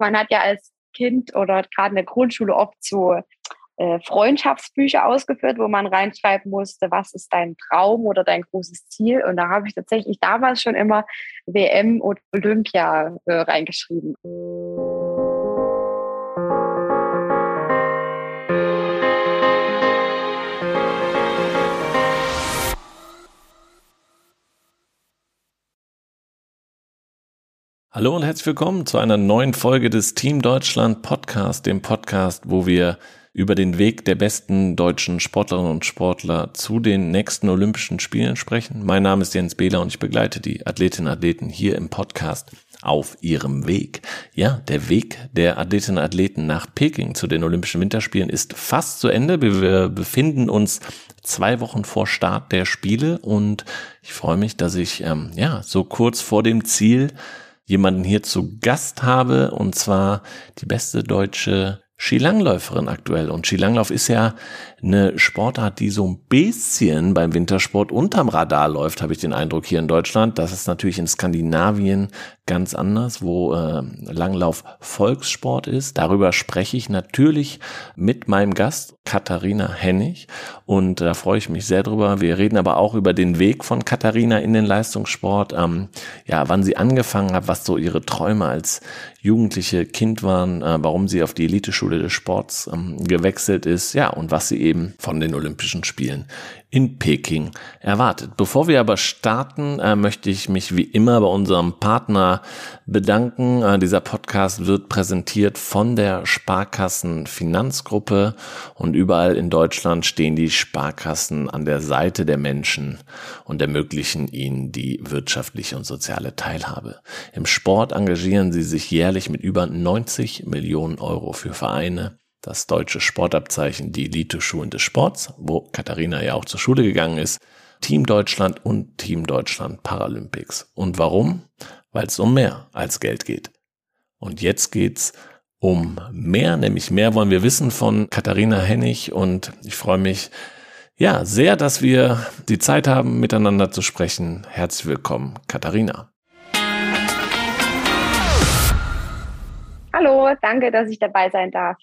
Man hat ja als Kind oder gerade in der Grundschule oft so äh, Freundschaftsbücher ausgeführt, wo man reinschreiben musste, was ist dein Traum oder dein großes Ziel. Und da habe ich tatsächlich damals schon immer WM und Olympia äh, reingeschrieben. Hallo und herzlich willkommen zu einer neuen Folge des Team Deutschland Podcast, dem Podcast, wo wir über den Weg der besten deutschen Sportlerinnen und Sportler zu den nächsten Olympischen Spielen sprechen. Mein Name ist Jens Behler und ich begleite die Athletinnen und Athleten hier im Podcast auf ihrem Weg. Ja, der Weg der Athletinnen und Athleten nach Peking zu den Olympischen Winterspielen ist fast zu Ende. Wir befinden uns zwei Wochen vor Start der Spiele und ich freue mich, dass ich ähm, ja so kurz vor dem Ziel jemanden hier zu Gast habe, und zwar die beste deutsche Skilangläuferin aktuell. Und Skilanglauf ist ja eine Sportart, die so ein bisschen beim Wintersport unterm Radar läuft, habe ich den Eindruck hier in Deutschland. Das ist natürlich in Skandinavien ganz anders, wo äh, Langlauf Volkssport ist. Darüber spreche ich natürlich mit meinem Gast Katharina Hennig und da freue ich mich sehr drüber. Wir reden aber auch über den Weg von Katharina in den Leistungssport, ähm, ja, wann sie angefangen hat, was so ihre Träume als jugendliche Kind waren, äh, warum sie auf die Eliteschule des Sports ähm, gewechselt ist, ja, und was sie eben von den Olympischen Spielen in Peking erwartet. Bevor wir aber starten, äh, möchte ich mich wie immer bei unserem Partner bedanken. Äh, dieser Podcast wird präsentiert von der Sparkassen Finanzgruppe und überall in Deutschland stehen die Sparkassen an der Seite der Menschen und ermöglichen ihnen die wirtschaftliche und soziale Teilhabe. Im Sport engagieren sie sich jährlich mit über 90 Millionen Euro für Vereine, das deutsche Sportabzeichen, die Elite-Schulen des Sports, wo Katharina ja auch zur Schule gegangen ist, Team Deutschland und Team Deutschland Paralympics. Und warum? Weil es um mehr als Geld geht. Und jetzt geht's um mehr, nämlich mehr wollen wir wissen von Katharina Hennig und ich freue mich ja sehr, dass wir die Zeit haben, miteinander zu sprechen. Herzlich willkommen, Katharina. Hallo, danke, dass ich dabei sein darf.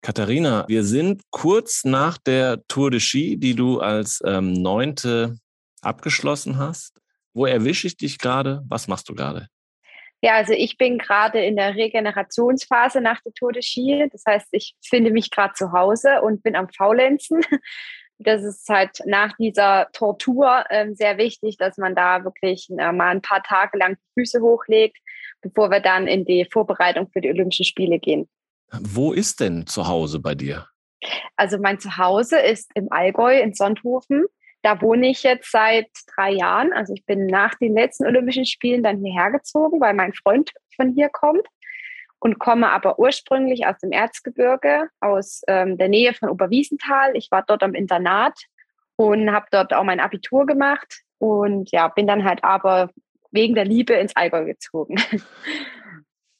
Katharina, wir sind kurz nach der Tour de Ski, die du als ähm, Neunte abgeschlossen hast. Wo erwische ich dich gerade? Was machst du gerade? Ja, also ich bin gerade in der Regenerationsphase nach der Tour de Ski. Das heißt, ich finde mich gerade zu Hause und bin am Faulenzen. Das ist halt nach dieser Tortur äh, sehr wichtig, dass man da wirklich äh, mal ein paar Tage lang die Füße hochlegt, bevor wir dann in die Vorbereitung für die Olympischen Spiele gehen. Wo ist denn zu Hause bei dir? Also mein Zuhause ist im Allgäu in Sonthofen. Da wohne ich jetzt seit drei Jahren. Also ich bin nach den letzten Olympischen Spielen dann hierher gezogen, weil mein Freund von hier kommt und komme aber ursprünglich aus dem Erzgebirge, aus ähm, der Nähe von Oberwiesenthal. Ich war dort am Internat und habe dort auch mein Abitur gemacht und ja, bin dann halt aber wegen der Liebe ins Allgäu gezogen.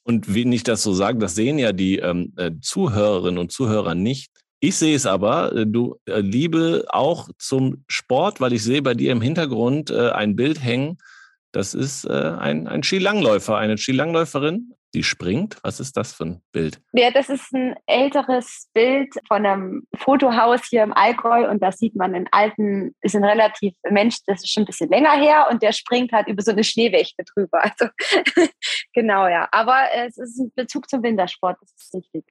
Und wenn ich das so sage, das sehen ja die ähm, äh, Zuhörerinnen und Zuhörer nicht. Ich sehe es aber, äh, du äh, Liebe auch zum Sport, weil ich sehe bei dir im Hintergrund äh, ein Bild hängen. Das ist äh, ein, ein Skilangläufer, eine Skilangläuferin, die springt. Was ist das für ein Bild? Ja, das ist ein älteres Bild von einem Fotohaus hier im Allgäu und da sieht man einen alten, ist ein relativ Mensch, das ist schon ein bisschen länger her und der springt halt über so eine Schneewächte drüber. Also genau, ja. Aber es ist ein Bezug zum Wintersport, das ist richtig.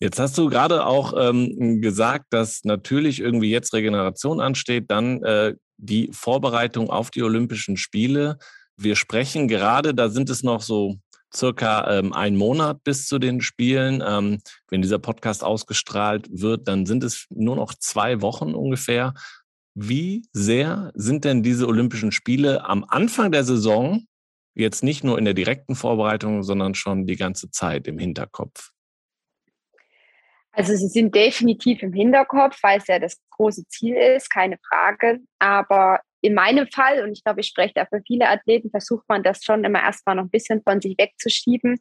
Jetzt hast du gerade auch ähm, gesagt, dass natürlich irgendwie jetzt Regeneration ansteht, dann äh, die Vorbereitung auf die Olympischen Spiele. Wir sprechen gerade, da sind es noch so circa ähm, ein Monat bis zu den Spielen. Ähm, wenn dieser Podcast ausgestrahlt wird, dann sind es nur noch zwei Wochen ungefähr. Wie sehr sind denn diese Olympischen Spiele am Anfang der Saison jetzt nicht nur in der direkten Vorbereitung, sondern schon die ganze Zeit im Hinterkopf? Also sie sind definitiv im Hinterkopf, weil es ja das große Ziel ist, keine Frage. Aber in meinem Fall, und ich glaube, ich spreche da für viele Athleten, versucht man das schon immer erstmal noch ein bisschen von sich wegzuschieben,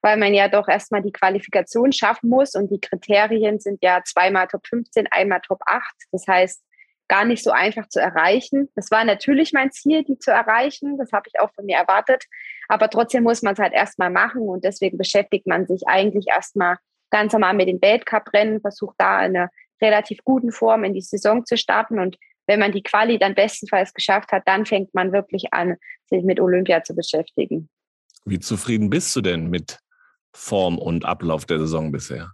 weil man ja doch erstmal die Qualifikation schaffen muss und die Kriterien sind ja zweimal Top 15, einmal Top 8. Das heißt, gar nicht so einfach zu erreichen. Das war natürlich mein Ziel, die zu erreichen. Das habe ich auch von mir erwartet. Aber trotzdem muss man es halt erstmal machen und deswegen beschäftigt man sich eigentlich erstmal ganz normal mit den Weltcuprennen, versucht da eine relativ guten Form in die Saison zu starten und wenn man die Quali dann bestenfalls geschafft hat, dann fängt man wirklich an, sich mit Olympia zu beschäftigen. Wie zufrieden bist du denn mit Form und Ablauf der Saison bisher?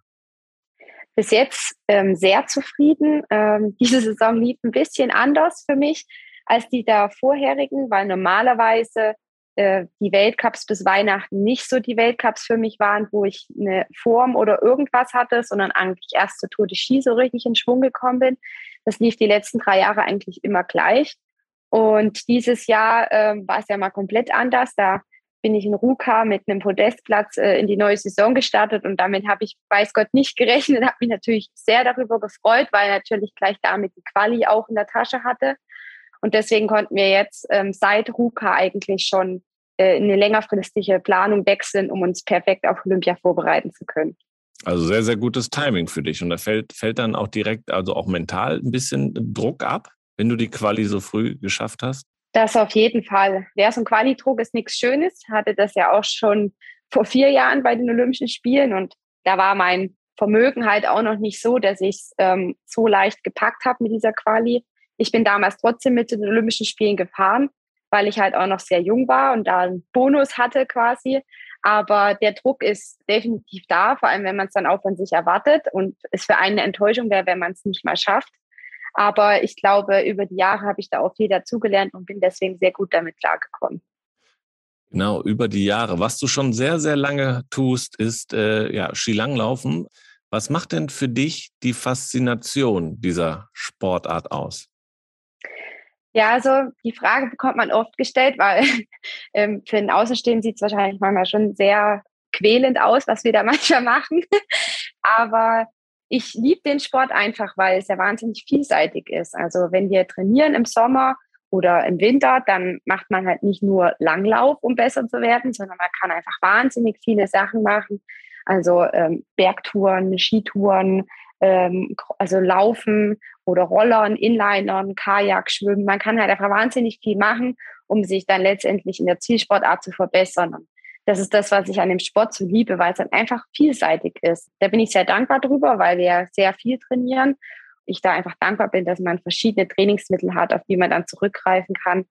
Bis jetzt ähm, sehr zufrieden. Ähm, diese Saison lief ein bisschen anders für mich als die der vorherigen, weil normalerweise äh, die Weltcups bis Weihnachten nicht so die Weltcups für mich waren, wo ich eine Form oder irgendwas hatte, sondern eigentlich erst zur Tour de Ski so richtig in Schwung gekommen bin. Das lief die letzten drei Jahre eigentlich immer gleich. Und dieses Jahr äh, war es ja mal komplett anders. Da bin ich in Ruka mit einem Podestplatz äh, in die neue Saison gestartet und damit habe ich, weiß Gott, nicht gerechnet, habe mich natürlich sehr darüber gefreut, weil natürlich gleich damit die Quali auch in der Tasche hatte. Und deswegen konnten wir jetzt ähm, seit Ruka eigentlich schon äh, eine längerfristige Planung wechseln, um uns perfekt auf Olympia vorbereiten zu können. Also sehr, sehr gutes Timing für dich. Und da fällt, fällt dann auch direkt, also auch mental ein bisschen Druck ab, wenn du die Quali so früh geschafft hast? Das auf jeden Fall. Ja, so ein Quali-Druck ist nichts Schönes. Hatte das ja auch schon vor vier Jahren bei den Olympischen Spielen und da war mein Vermögen halt auch noch nicht so, dass ich es ähm, so leicht gepackt habe mit dieser Quali. Ich bin damals trotzdem mit den Olympischen Spielen gefahren, weil ich halt auch noch sehr jung war und da einen Bonus hatte quasi. Aber der Druck ist definitiv da, vor allem wenn man es dann auch von sich erwartet und es für einen eine Enttäuschung wäre, wenn man es nicht mal schafft. Aber ich glaube, über die Jahre habe ich da auch viel dazugelernt und bin deswegen sehr gut damit klargekommen. Genau, über die Jahre. Was du schon sehr, sehr lange tust, ist äh, ja, Skilanglaufen. Was macht denn für dich die Faszination dieser Sportart aus? Ja, also die Frage bekommt man oft gestellt, weil ähm, für den Außenstehenden sieht es wahrscheinlich manchmal schon sehr quälend aus, was wir da manchmal machen. Aber ich liebe den Sport einfach, weil es ja wahnsinnig vielseitig ist. Also wenn wir trainieren im Sommer oder im Winter, dann macht man halt nicht nur Langlauf, um besser zu werden, sondern man kann einfach wahnsinnig viele Sachen machen. Also ähm, Bergtouren, Skitouren, ähm, also Laufen oder Rollern, Inlinern, Kajak, Schwimmen. Man kann halt einfach wahnsinnig viel machen, um sich dann letztendlich in der Zielsportart zu verbessern das ist das, was ich an dem Sport so liebe, weil es dann einfach vielseitig ist. Da bin ich sehr dankbar drüber, weil wir sehr viel trainieren. Ich da einfach dankbar bin, dass man verschiedene Trainingsmittel hat, auf die man dann zurückgreifen kann.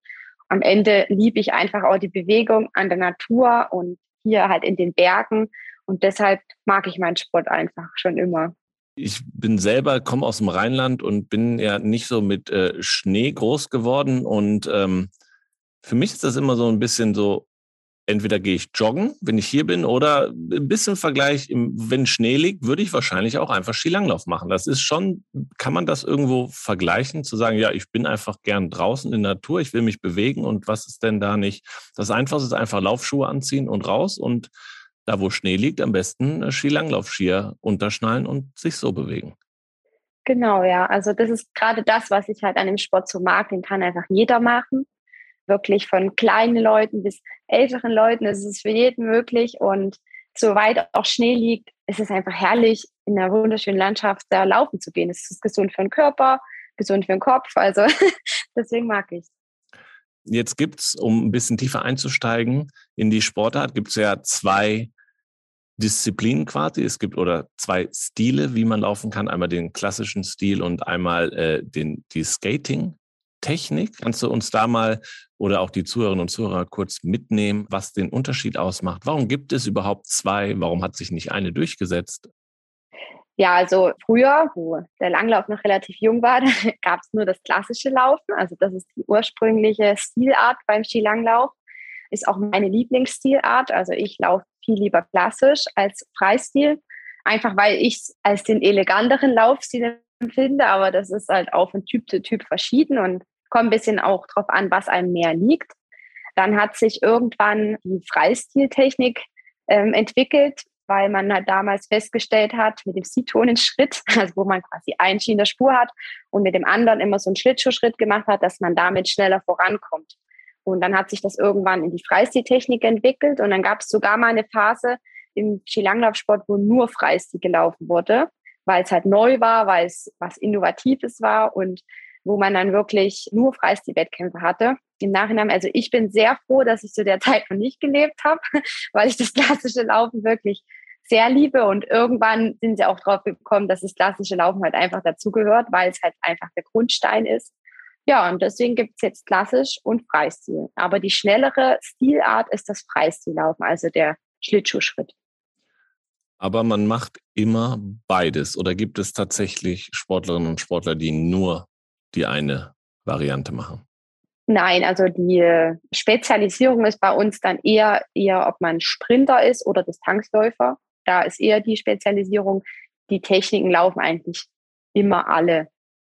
Am Ende liebe ich einfach auch die Bewegung an der Natur und hier halt in den Bergen. Und deshalb mag ich meinen Sport einfach schon immer. Ich bin selber, komme aus dem Rheinland und bin ja nicht so mit äh, Schnee groß geworden. Und ähm, für mich ist das immer so ein bisschen so, entweder gehe ich joggen, wenn ich hier bin, oder ein bisschen Vergleich, wenn Schnee liegt, würde ich wahrscheinlich auch einfach Skilanglauf machen. Das ist schon, kann man das irgendwo vergleichen, zu sagen, ja, ich bin einfach gern draußen in der Natur, ich will mich bewegen und was ist denn da nicht? Das Einfachste ist einfach Laufschuhe anziehen und raus und da, wo Schnee liegt, am besten äh, Skilanglaufskier unterschnallen und sich so bewegen. Genau, ja. Also das ist gerade das, was ich halt an dem Sport so mag. Den kann einfach jeder machen wirklich von kleinen Leuten bis älteren Leuten. Es ist für jeden möglich und soweit auch Schnee liegt, ist es einfach herrlich, in einer wunderschönen Landschaft da laufen zu gehen. Es ist gesund für den Körper, gesund für den Kopf. Also deswegen mag ich Jetzt gibt es, um ein bisschen tiefer einzusteigen in die Sportart, gibt es ja zwei Disziplinen quasi. Es gibt oder zwei Stile, wie man laufen kann. Einmal den klassischen Stil und einmal äh, den, die Skating. Technik. Kannst du uns da mal oder auch die Zuhörerinnen und Zuhörer kurz mitnehmen, was den Unterschied ausmacht? Warum gibt es überhaupt zwei? Warum hat sich nicht eine durchgesetzt? Ja, also früher, wo der Langlauf noch relativ jung war, gab es nur das klassische Laufen. Also das ist die ursprüngliche Stilart beim Skilanglauf. Ist auch meine Lieblingsstilart. Also ich laufe viel lieber klassisch als Freistil. Einfach weil ich es als den eleganteren Laufstil empfinde, aber das ist halt auch von Typ zu Typ verschieden und kommt ein bisschen auch drauf an, was einem mehr liegt. Dann hat sich irgendwann die Freistiltechnik ähm, entwickelt, weil man halt damals festgestellt hat, mit dem C-Tonen-Schritt, also wo man quasi ein Ski in der Spur hat und mit dem anderen immer so einen Schlittschuhschritt gemacht hat, dass man damit schneller vorankommt. Und dann hat sich das irgendwann in die Freistiltechnik entwickelt und dann gab es sogar mal eine Phase im Skilanglaufsport, wo nur Freistil gelaufen wurde, weil es halt neu war, weil es was Innovatives war und wo man dann wirklich nur Freistil-Wettkämpfe hatte. im Nachhinein, also ich bin sehr froh, dass ich zu der Zeit noch nicht gelebt habe, weil ich das klassische Laufen wirklich sehr liebe und irgendwann sind sie auch drauf gekommen, dass das klassische Laufen halt einfach dazugehört, weil es halt einfach der Grundstein ist. Ja, und deswegen gibt es jetzt klassisch und Freistil. Aber die schnellere Stilart ist das Freistillaufen, also der Schlittschuhschritt. Aber man macht immer beides. Oder gibt es tatsächlich Sportlerinnen und Sportler, die nur die eine Variante machen? Nein, also die Spezialisierung ist bei uns dann eher, eher, ob man Sprinter ist oder Distanzläufer. Da ist eher die Spezialisierung. Die Techniken laufen eigentlich immer alle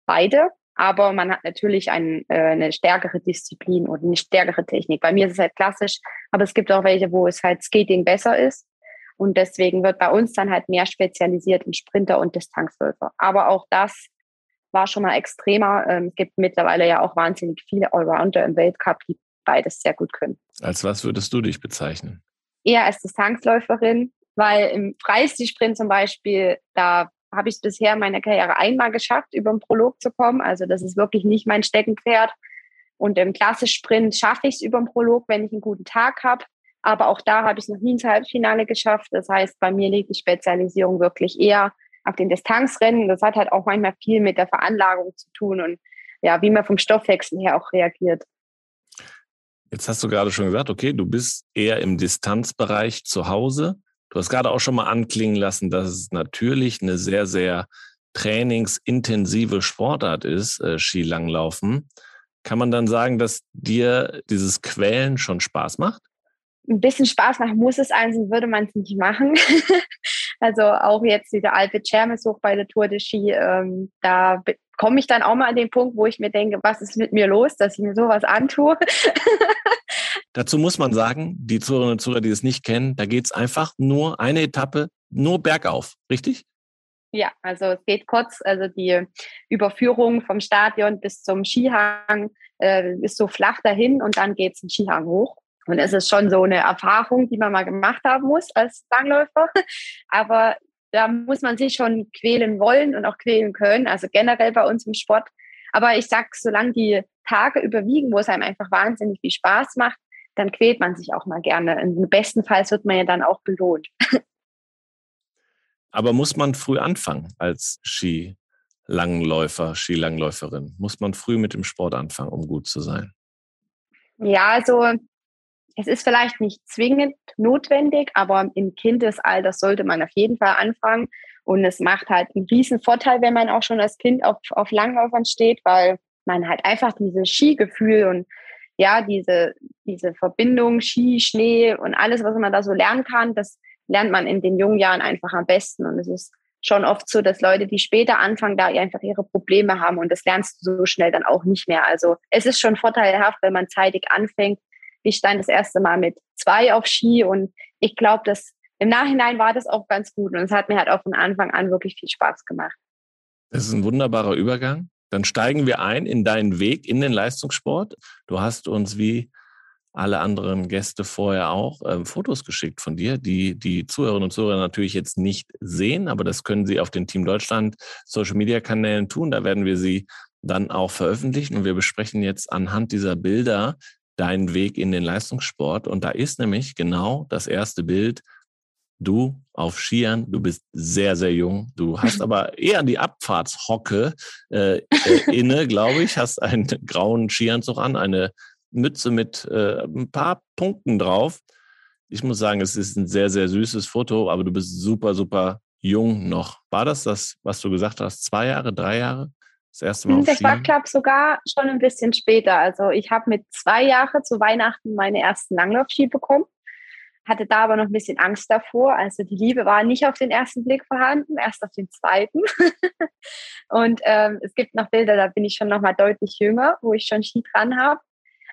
beide, aber man hat natürlich ein, äh, eine stärkere Disziplin und eine stärkere Technik. Bei mir ist es halt klassisch, aber es gibt auch welche, wo es halt Skating besser ist. Und deswegen wird bei uns dann halt mehr spezialisiert in Sprinter und Distanzläufer. Aber auch das war schon mal extremer. Ähm, es gibt mittlerweile ja auch wahnsinnig viele Allrounder im Weltcup, die beides sehr gut können. Als was würdest du dich bezeichnen? Eher als Distanzläuferin, weil im Freistilsprint zum Beispiel, da habe ich bisher in meiner Karriere einmal geschafft, über den Prolog zu kommen. Also das ist wirklich nicht mein Steckenpferd. Und im Klassischsprint schaffe ich es über den Prolog, wenn ich einen guten Tag habe. Aber auch da habe ich es noch nie ins Halbfinale geschafft. Das heißt, bei mir liegt die Spezialisierung wirklich eher auf den Distanzrennen. Das hat halt auch manchmal viel mit der Veranlagung zu tun und ja, wie man vom Stoffwechsel her auch reagiert. Jetzt hast du gerade schon gesagt, okay, du bist eher im Distanzbereich zu Hause. Du hast gerade auch schon mal anklingen lassen, dass es natürlich eine sehr, sehr trainingsintensive Sportart ist, äh, Skilanglaufen. Kann man dann sagen, dass dir dieses Quälen schon Spaß macht? ein bisschen Spaß machen muss es eins, würde man es nicht machen. also auch jetzt dieser alte Chermes hoch bei der Tour de Ski, ähm, da komme ich dann auch mal an den Punkt, wo ich mir denke, was ist mit mir los, dass ich mir sowas antue. Dazu muss man sagen, die Zuhörerinnen und Zuhörer, die es nicht kennen, da geht es einfach nur eine Etappe, nur bergauf, richtig? Ja, also es geht kurz, also die Überführung vom Stadion bis zum Skihang äh, ist so flach dahin und dann geht es den Skihang hoch. Und es ist schon so eine Erfahrung, die man mal gemacht haben muss als Langläufer. Aber da muss man sich schon quälen wollen und auch quälen können. Also generell bei uns im Sport. Aber ich sag, solange die Tage überwiegen, wo es einem einfach wahnsinnig viel Spaß macht, dann quält man sich auch mal gerne. Im besten Fall wird man ja dann auch belohnt. Aber muss man früh anfangen als Skilangläufer, Skilangläuferin? Muss man früh mit dem Sport anfangen, um gut zu sein? Ja, also es ist vielleicht nicht zwingend notwendig, aber im Kindesalter sollte man auf jeden Fall anfangen. Und es macht halt einen riesen Vorteil, wenn man auch schon als Kind auf, auf Langlaufern steht, weil man halt einfach dieses Skigefühl und ja, diese, diese Verbindung Ski, Schnee und alles, was man da so lernen kann, das lernt man in den jungen Jahren einfach am besten. Und es ist schon oft so, dass Leute, die später anfangen, da einfach ihre Probleme haben und das lernst du so schnell dann auch nicht mehr. Also es ist schon vorteilhaft, wenn man zeitig anfängt, ich stand das erste Mal mit zwei auf Ski und ich glaube, dass im Nachhinein war das auch ganz gut und es hat mir halt auch von Anfang an wirklich viel Spaß gemacht. Das ist ein wunderbarer Übergang. Dann steigen wir ein in deinen Weg in den Leistungssport. Du hast uns wie alle anderen Gäste vorher auch äh, Fotos geschickt von dir, die die Zuhörerinnen und Zuhörer natürlich jetzt nicht sehen, aber das können sie auf den Team Deutschland Social Media Kanälen tun. Da werden wir sie dann auch veröffentlichen und wir besprechen jetzt anhand dieser Bilder deinen Weg in den Leistungssport. Und da ist nämlich genau das erste Bild. Du auf Skiern, du bist sehr, sehr jung. Du hast aber eher die Abfahrtshocke äh, äh, inne, glaube ich. Hast einen grauen Skianzug an, eine Mütze mit äh, ein paar Punkten drauf. Ich muss sagen, es ist ein sehr, sehr süßes Foto, aber du bist super, super jung noch. War das das, was du gesagt hast? Zwei Jahre, drei Jahre? Das erste Mal. Das war, glaube sogar schon ein bisschen später. Also ich habe mit zwei Jahren zu Weihnachten meine ersten Langlaufski bekommen, hatte da aber noch ein bisschen Angst davor. Also die Liebe war nicht auf den ersten Blick vorhanden, erst auf den zweiten. und ähm, es gibt noch Bilder, da bin ich schon noch mal deutlich jünger, wo ich schon Ski dran habe.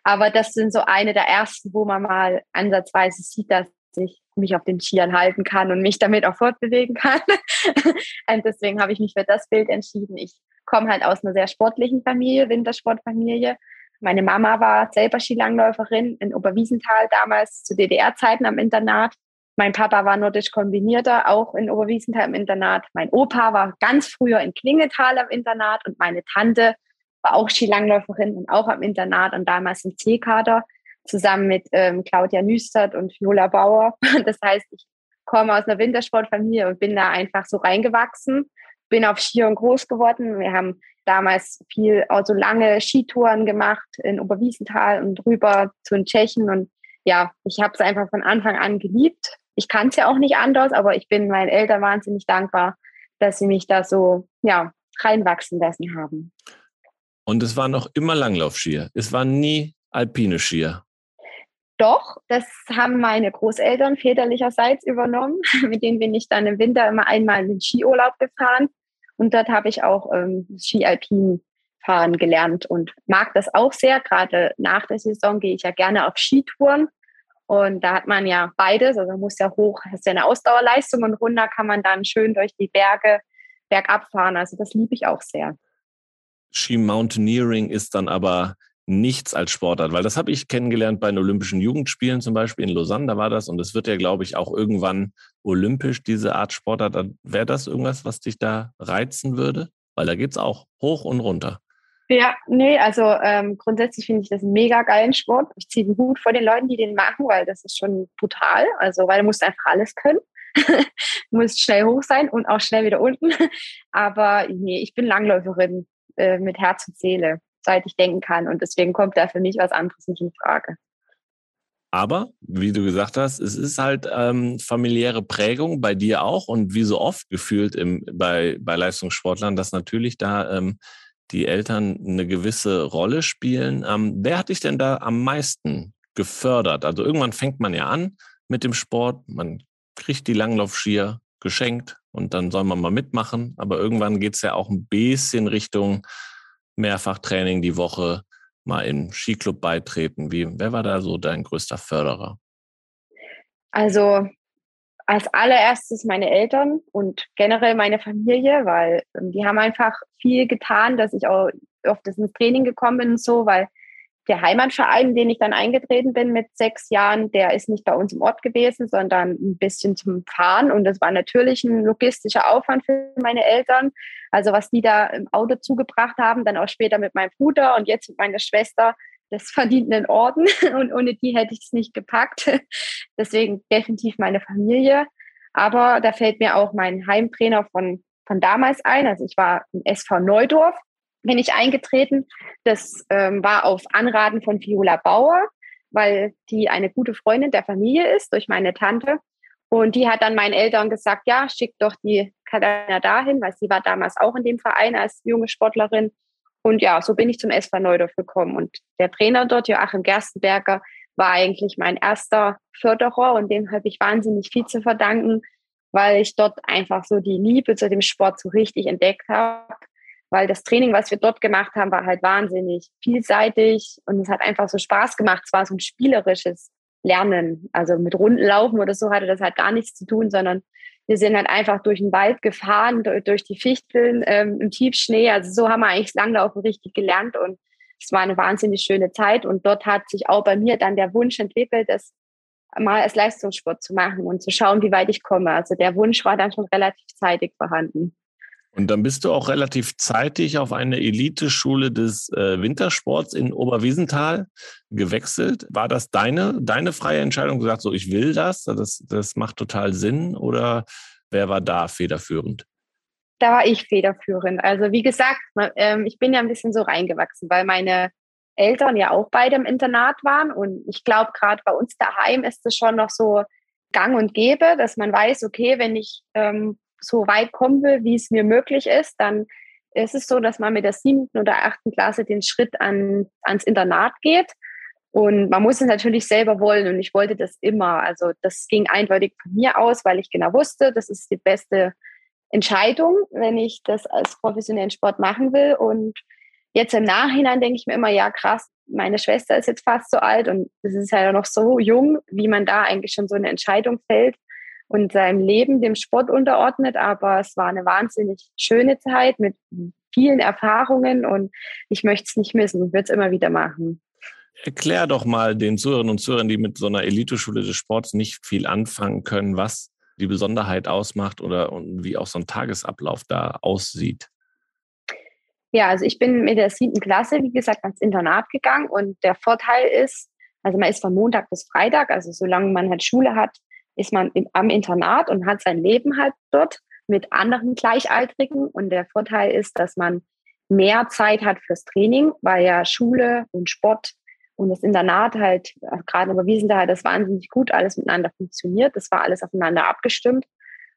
Aber das sind so eine der ersten, wo man mal ansatzweise sieht, dass ich mich auf den Skiern halten kann und mich damit auch fortbewegen kann. und deswegen habe ich mich für das Bild entschieden. Ich komme halt aus einer sehr sportlichen Familie, Wintersportfamilie. Meine Mama war selber Skilangläuferin in Oberwiesenthal damals zu DDR-Zeiten am Internat. Mein Papa war nordisch kombinierter, auch in Oberwiesenthal im Internat. Mein Opa war ganz früher in Klingetal am Internat und meine Tante war auch Skilangläuferin und auch am Internat und damals im C-Kader zusammen mit ähm, Claudia Nüstert und Viola Bauer. Das heißt, ich komme aus einer Wintersportfamilie und bin da einfach so reingewachsen, bin auf Skiern groß geworden. Wir haben damals viel, also lange Skitouren gemacht in Oberwiesenthal und rüber zu den Tschechen. Und ja, ich habe es einfach von Anfang an geliebt. Ich kann es ja auch nicht anders, aber ich bin meinen Eltern wahnsinnig dankbar, dass sie mich da so ja, reinwachsen lassen haben. Und es war noch immer Langlaufskier. Es war nie alpine Skier. Doch, das haben meine Großeltern väterlicherseits übernommen. Mit denen bin ich dann im Winter immer einmal in den Skiurlaub gefahren. Und dort habe ich auch ähm, Ski-Alpin fahren gelernt und mag das auch sehr. Gerade nach der Saison gehe ich ja gerne auf Skitouren. Und da hat man ja beides. Also man muss ja hoch, hast ja eine Ausdauerleistung und runter kann man dann schön durch die Berge bergab fahren. Also das liebe ich auch sehr. Ski Mountaineering ist dann aber nichts als Sportart, weil das habe ich kennengelernt bei den Olympischen Jugendspielen zum Beispiel in Lausanne, da war das und es wird ja, glaube ich, auch irgendwann olympisch, diese Art Sportart. Wäre das irgendwas, was dich da reizen würde? Weil da geht es auch hoch und runter. Ja, nee, also ähm, grundsätzlich finde ich das einen mega geilen Sport. Ich ziehe den Hut vor den Leuten, die den machen, weil das ist schon brutal. Also, weil du musst einfach alles können. du musst schnell hoch sein und auch schnell wieder unten. Aber nee, ich bin Langläuferin äh, mit Herz und Seele ich denken kann. Und deswegen kommt da für mich was anderes nicht in Frage. Aber, wie du gesagt hast, es ist halt ähm, familiäre Prägung bei dir auch und wie so oft gefühlt im, bei, bei Leistungssportlern, dass natürlich da ähm, die Eltern eine gewisse Rolle spielen. Ähm, wer hat dich denn da am meisten gefördert? Also irgendwann fängt man ja an mit dem Sport, man kriegt die Langlaufskier geschenkt und dann soll man mal mitmachen. Aber irgendwann geht es ja auch ein bisschen Richtung Mehrfachtraining die Woche, mal im Skiclub beitreten. Wie, wer war da so dein größter Förderer? Also als allererstes meine Eltern und generell meine Familie, weil ähm, die haben einfach viel getan, dass ich auch oft ins Training gekommen bin und so, weil der Heimatverein, in den ich dann eingetreten bin mit sechs Jahren, der ist nicht bei uns im Ort gewesen, sondern ein bisschen zum Fahren. Und das war natürlich ein logistischer Aufwand für meine Eltern. Also was die da im Auto zugebracht haben, dann auch später mit meinem Bruder und jetzt mit meiner Schwester, das verdient einen Orden. Und ohne die hätte ich es nicht gepackt. Deswegen definitiv meine Familie. Aber da fällt mir auch mein Heimtrainer von, von damals ein. Also ich war im SV Neudorf bin ich eingetreten. Das ähm, war auf Anraten von Viola Bauer, weil die eine gute Freundin der Familie ist, durch meine Tante. Und die hat dann meinen Eltern gesagt, ja, schick doch die Katharina dahin, weil sie war damals auch in dem Verein als junge Sportlerin. Und ja, so bin ich zum SV Neudorf gekommen. Und der Trainer dort, Joachim Gerstenberger, war eigentlich mein erster Förderer und dem habe ich wahnsinnig viel zu verdanken, weil ich dort einfach so die Liebe zu dem Sport so richtig entdeckt habe weil das Training, was wir dort gemacht haben, war halt wahnsinnig vielseitig und es hat einfach so Spaß gemacht. Es war so ein spielerisches Lernen. Also mit Runden laufen oder so hatte das halt gar nichts zu tun, sondern wir sind halt einfach durch den Wald gefahren, durch die Fichteln ähm, im Tiefschnee. Also so haben wir eigentlich Langlaufen richtig gelernt und es war eine wahnsinnig schöne Zeit. Und dort hat sich auch bei mir dann der Wunsch entwickelt, das mal als Leistungssport zu machen und zu schauen, wie weit ich komme. Also der Wunsch war dann schon relativ zeitig vorhanden. Und dann bist du auch relativ zeitig auf eine Eliteschule des äh, Wintersports in Oberwiesenthal gewechselt. War das deine, deine freie Entscheidung, gesagt, so ich will das, das, das macht total Sinn oder wer war da federführend? Da war ich federführend. Also wie gesagt, ähm, ich bin ja ein bisschen so reingewachsen, weil meine Eltern ja auch beide im Internat waren und ich glaube, gerade bei uns daheim ist es schon noch so gang und gäbe, dass man weiß, okay, wenn ich ähm, so weit kommen will, wie es mir möglich ist, dann ist es so, dass man mit der siebten oder achten Klasse den Schritt an, ans Internat geht. Und man muss es natürlich selber wollen und ich wollte das immer. Also das ging eindeutig von mir aus, weil ich genau wusste, das ist die beste Entscheidung, wenn ich das als professionellen Sport machen will. Und jetzt im Nachhinein denke ich mir immer, ja krass, meine Schwester ist jetzt fast so alt und es ist ja noch so jung, wie man da eigentlich schon so eine Entscheidung fällt und seinem Leben dem Sport unterordnet. Aber es war eine wahnsinnig schöne Zeit mit vielen Erfahrungen und ich möchte es nicht missen, würde es immer wieder machen. Erklär doch mal den Zuhörerinnen und Zuhörern, die mit so einer Eliteschule des Sports nicht viel anfangen können, was die Besonderheit ausmacht oder und wie auch so ein Tagesablauf da aussieht. Ja, also ich bin mit der siebten Klasse, wie gesagt, ans Internat gegangen und der Vorteil ist, also man ist von Montag bis Freitag, also solange man halt Schule hat, ist man im, am Internat und hat sein Leben halt dort mit anderen Gleichaltrigen. Und der Vorteil ist, dass man mehr Zeit hat fürs Training, weil ja Schule und Sport und das Internat halt gerade überwiesen da hat das wahnsinnig gut alles miteinander funktioniert. Das war alles aufeinander abgestimmt.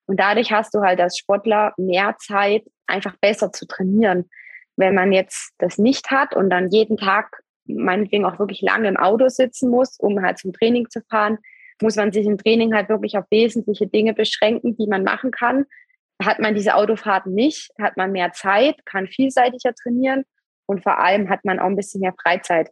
Und dadurch hast du halt als Sportler mehr Zeit, einfach besser zu trainieren. Wenn man jetzt das nicht hat und dann jeden Tag meinetwegen auch wirklich lange im Auto sitzen muss, um halt zum Training zu fahren, muss man sich im Training halt wirklich auf wesentliche Dinge beschränken, die man machen kann. Hat man diese Autofahrten nicht, hat man mehr Zeit, kann vielseitiger trainieren und vor allem hat man auch ein bisschen mehr Freizeit.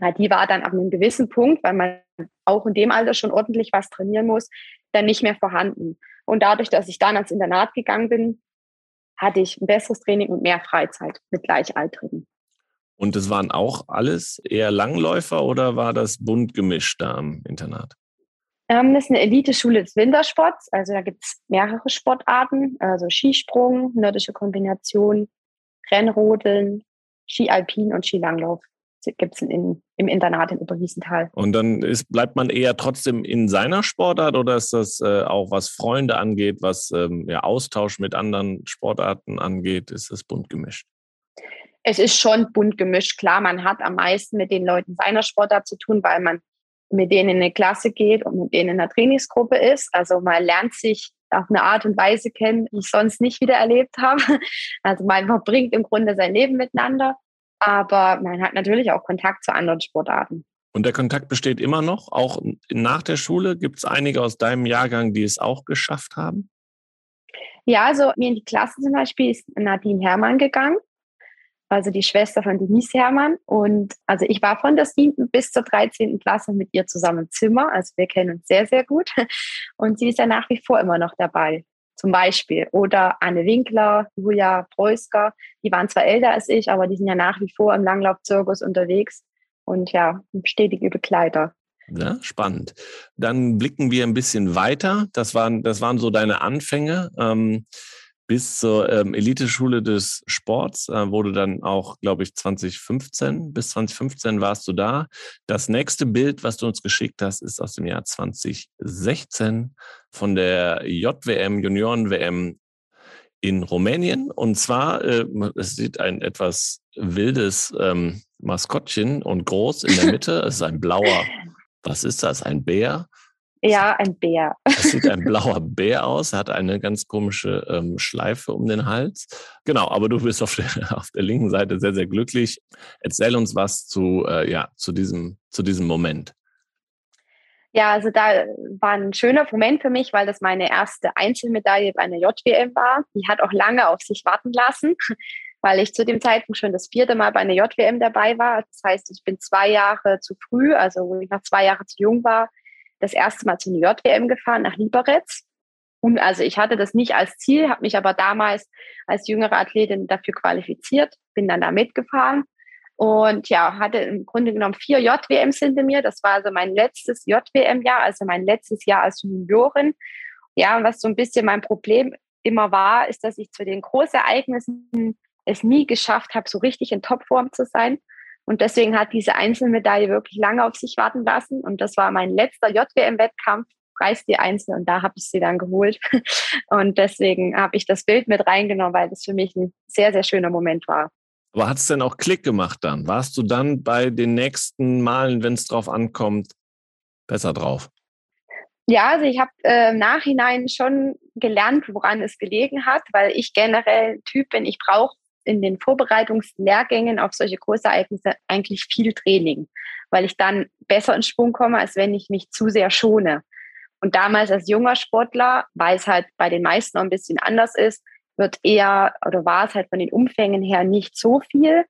Ja, die war dann ab einem gewissen Punkt, weil man auch in dem Alter schon ordentlich was trainieren muss, dann nicht mehr vorhanden. Und dadurch, dass ich dann ans Internat gegangen bin, hatte ich ein besseres Training und mehr Freizeit mit Gleichaltrigen. Und das waren auch alles eher Langläufer oder war das bunt gemischt da am Internat? Ähm, das ist eine Elite-Schule des Wintersports. Also da gibt es mehrere Sportarten, also Skisprung, nordische Kombination, Rennrodeln, Ski-Alpin und Skilanglauf gibt es im Internat in Oberwiesenthal. Und dann ist, bleibt man eher trotzdem in seiner Sportart oder ist das äh, auch, was Freunde angeht, was ähm, ja, Austausch mit anderen Sportarten angeht, ist das bunt gemischt? Es ist schon bunt gemischt. Klar, man hat am meisten mit den Leuten seiner Sportart zu tun, weil man mit denen in eine Klasse geht und mit denen in einer Trainingsgruppe ist. Also man lernt sich auf eine Art und Weise kennen, die ich sonst nicht wieder erlebt habe. Also man verbringt im Grunde sein Leben miteinander, aber man hat natürlich auch Kontakt zu anderen Sportarten. Und der Kontakt besteht immer noch, auch nach der Schule. Gibt es einige aus deinem Jahrgang, die es auch geschafft haben? Ja, also mir in die Klasse zum Beispiel ist Nadine Hermann gegangen also die Schwester von Denise Hermann. Und also ich war von der 7. bis zur 13. Klasse mit ihr zusammen im Zimmer. Also wir kennen uns sehr, sehr gut. Und sie ist ja nach wie vor immer noch dabei. Zum Beispiel. Oder Anne Winkler, Julia Preusker. Die waren zwar älter als ich, aber die sind ja nach wie vor im Langlaufzirkus unterwegs. Und ja, stetige Begleiter. Ja, spannend. Dann blicken wir ein bisschen weiter. Das waren, das waren so deine Anfänge. Ähm, bis zur ähm, Eliteschule des Sports, äh, wurde dann auch, glaube ich, 2015, bis 2015 warst du da. Das nächste Bild, was du uns geschickt hast, ist aus dem Jahr 2016 von der JWM, Junioren-WM in Rumänien. Und zwar, äh, es sieht ein etwas wildes ähm, Maskottchen und groß in der Mitte. es ist ein blauer, was ist das? Ein Bär ja, ein Bär. Das sieht ein blauer Bär aus, hat eine ganz komische ähm, Schleife um den Hals. Genau, aber du bist auf der, auf der linken Seite sehr, sehr glücklich. Erzähl uns was zu, äh, ja, zu, diesem, zu diesem Moment. Ja, also da war ein schöner Moment für mich, weil das meine erste Einzelmedaille bei einer JWM war. Die hat auch lange auf sich warten lassen, weil ich zu dem Zeitpunkt schon das vierte Mal bei einer JWM dabei war. Das heißt, ich bin zwei Jahre zu früh, also wo ich noch zwei Jahre zu jung war, das erste Mal zur JWM gefahren, nach Liberec. Und also ich hatte das nicht als Ziel, habe mich aber damals als jüngere Athletin dafür qualifiziert, bin dann da mitgefahren und ja, hatte im Grunde genommen vier JWMs hinter mir. Das war also mein letztes JWM-Jahr, also mein letztes Jahr als Juniorin. Ja, was so ein bisschen mein Problem immer war, ist, dass ich zu den Großereignissen es nie geschafft habe, so richtig in Topform zu sein. Und deswegen hat diese Einzelmedaille wirklich lange auf sich warten lassen. Und das war mein letzter JWM-Wettkampf, Preis die Einzel. Und da habe ich sie dann geholt. Und deswegen habe ich das Bild mit reingenommen, weil das für mich ein sehr, sehr schöner Moment war. Aber hat es denn auch Klick gemacht dann? Warst du dann bei den nächsten Malen, wenn es drauf ankommt, besser drauf? Ja, also ich habe äh, im Nachhinein schon gelernt, woran es gelegen hat, weil ich generell Typ bin, ich brauche in den Vorbereitungslehrgängen auf solche Großereignisse eigentlich viel Training, weil ich dann besser in Schwung komme, als wenn ich mich zu sehr schone. Und damals als junger Sportler, weil es halt bei den meisten noch ein bisschen anders ist, wird eher oder war es halt von den Umfängen her nicht so viel.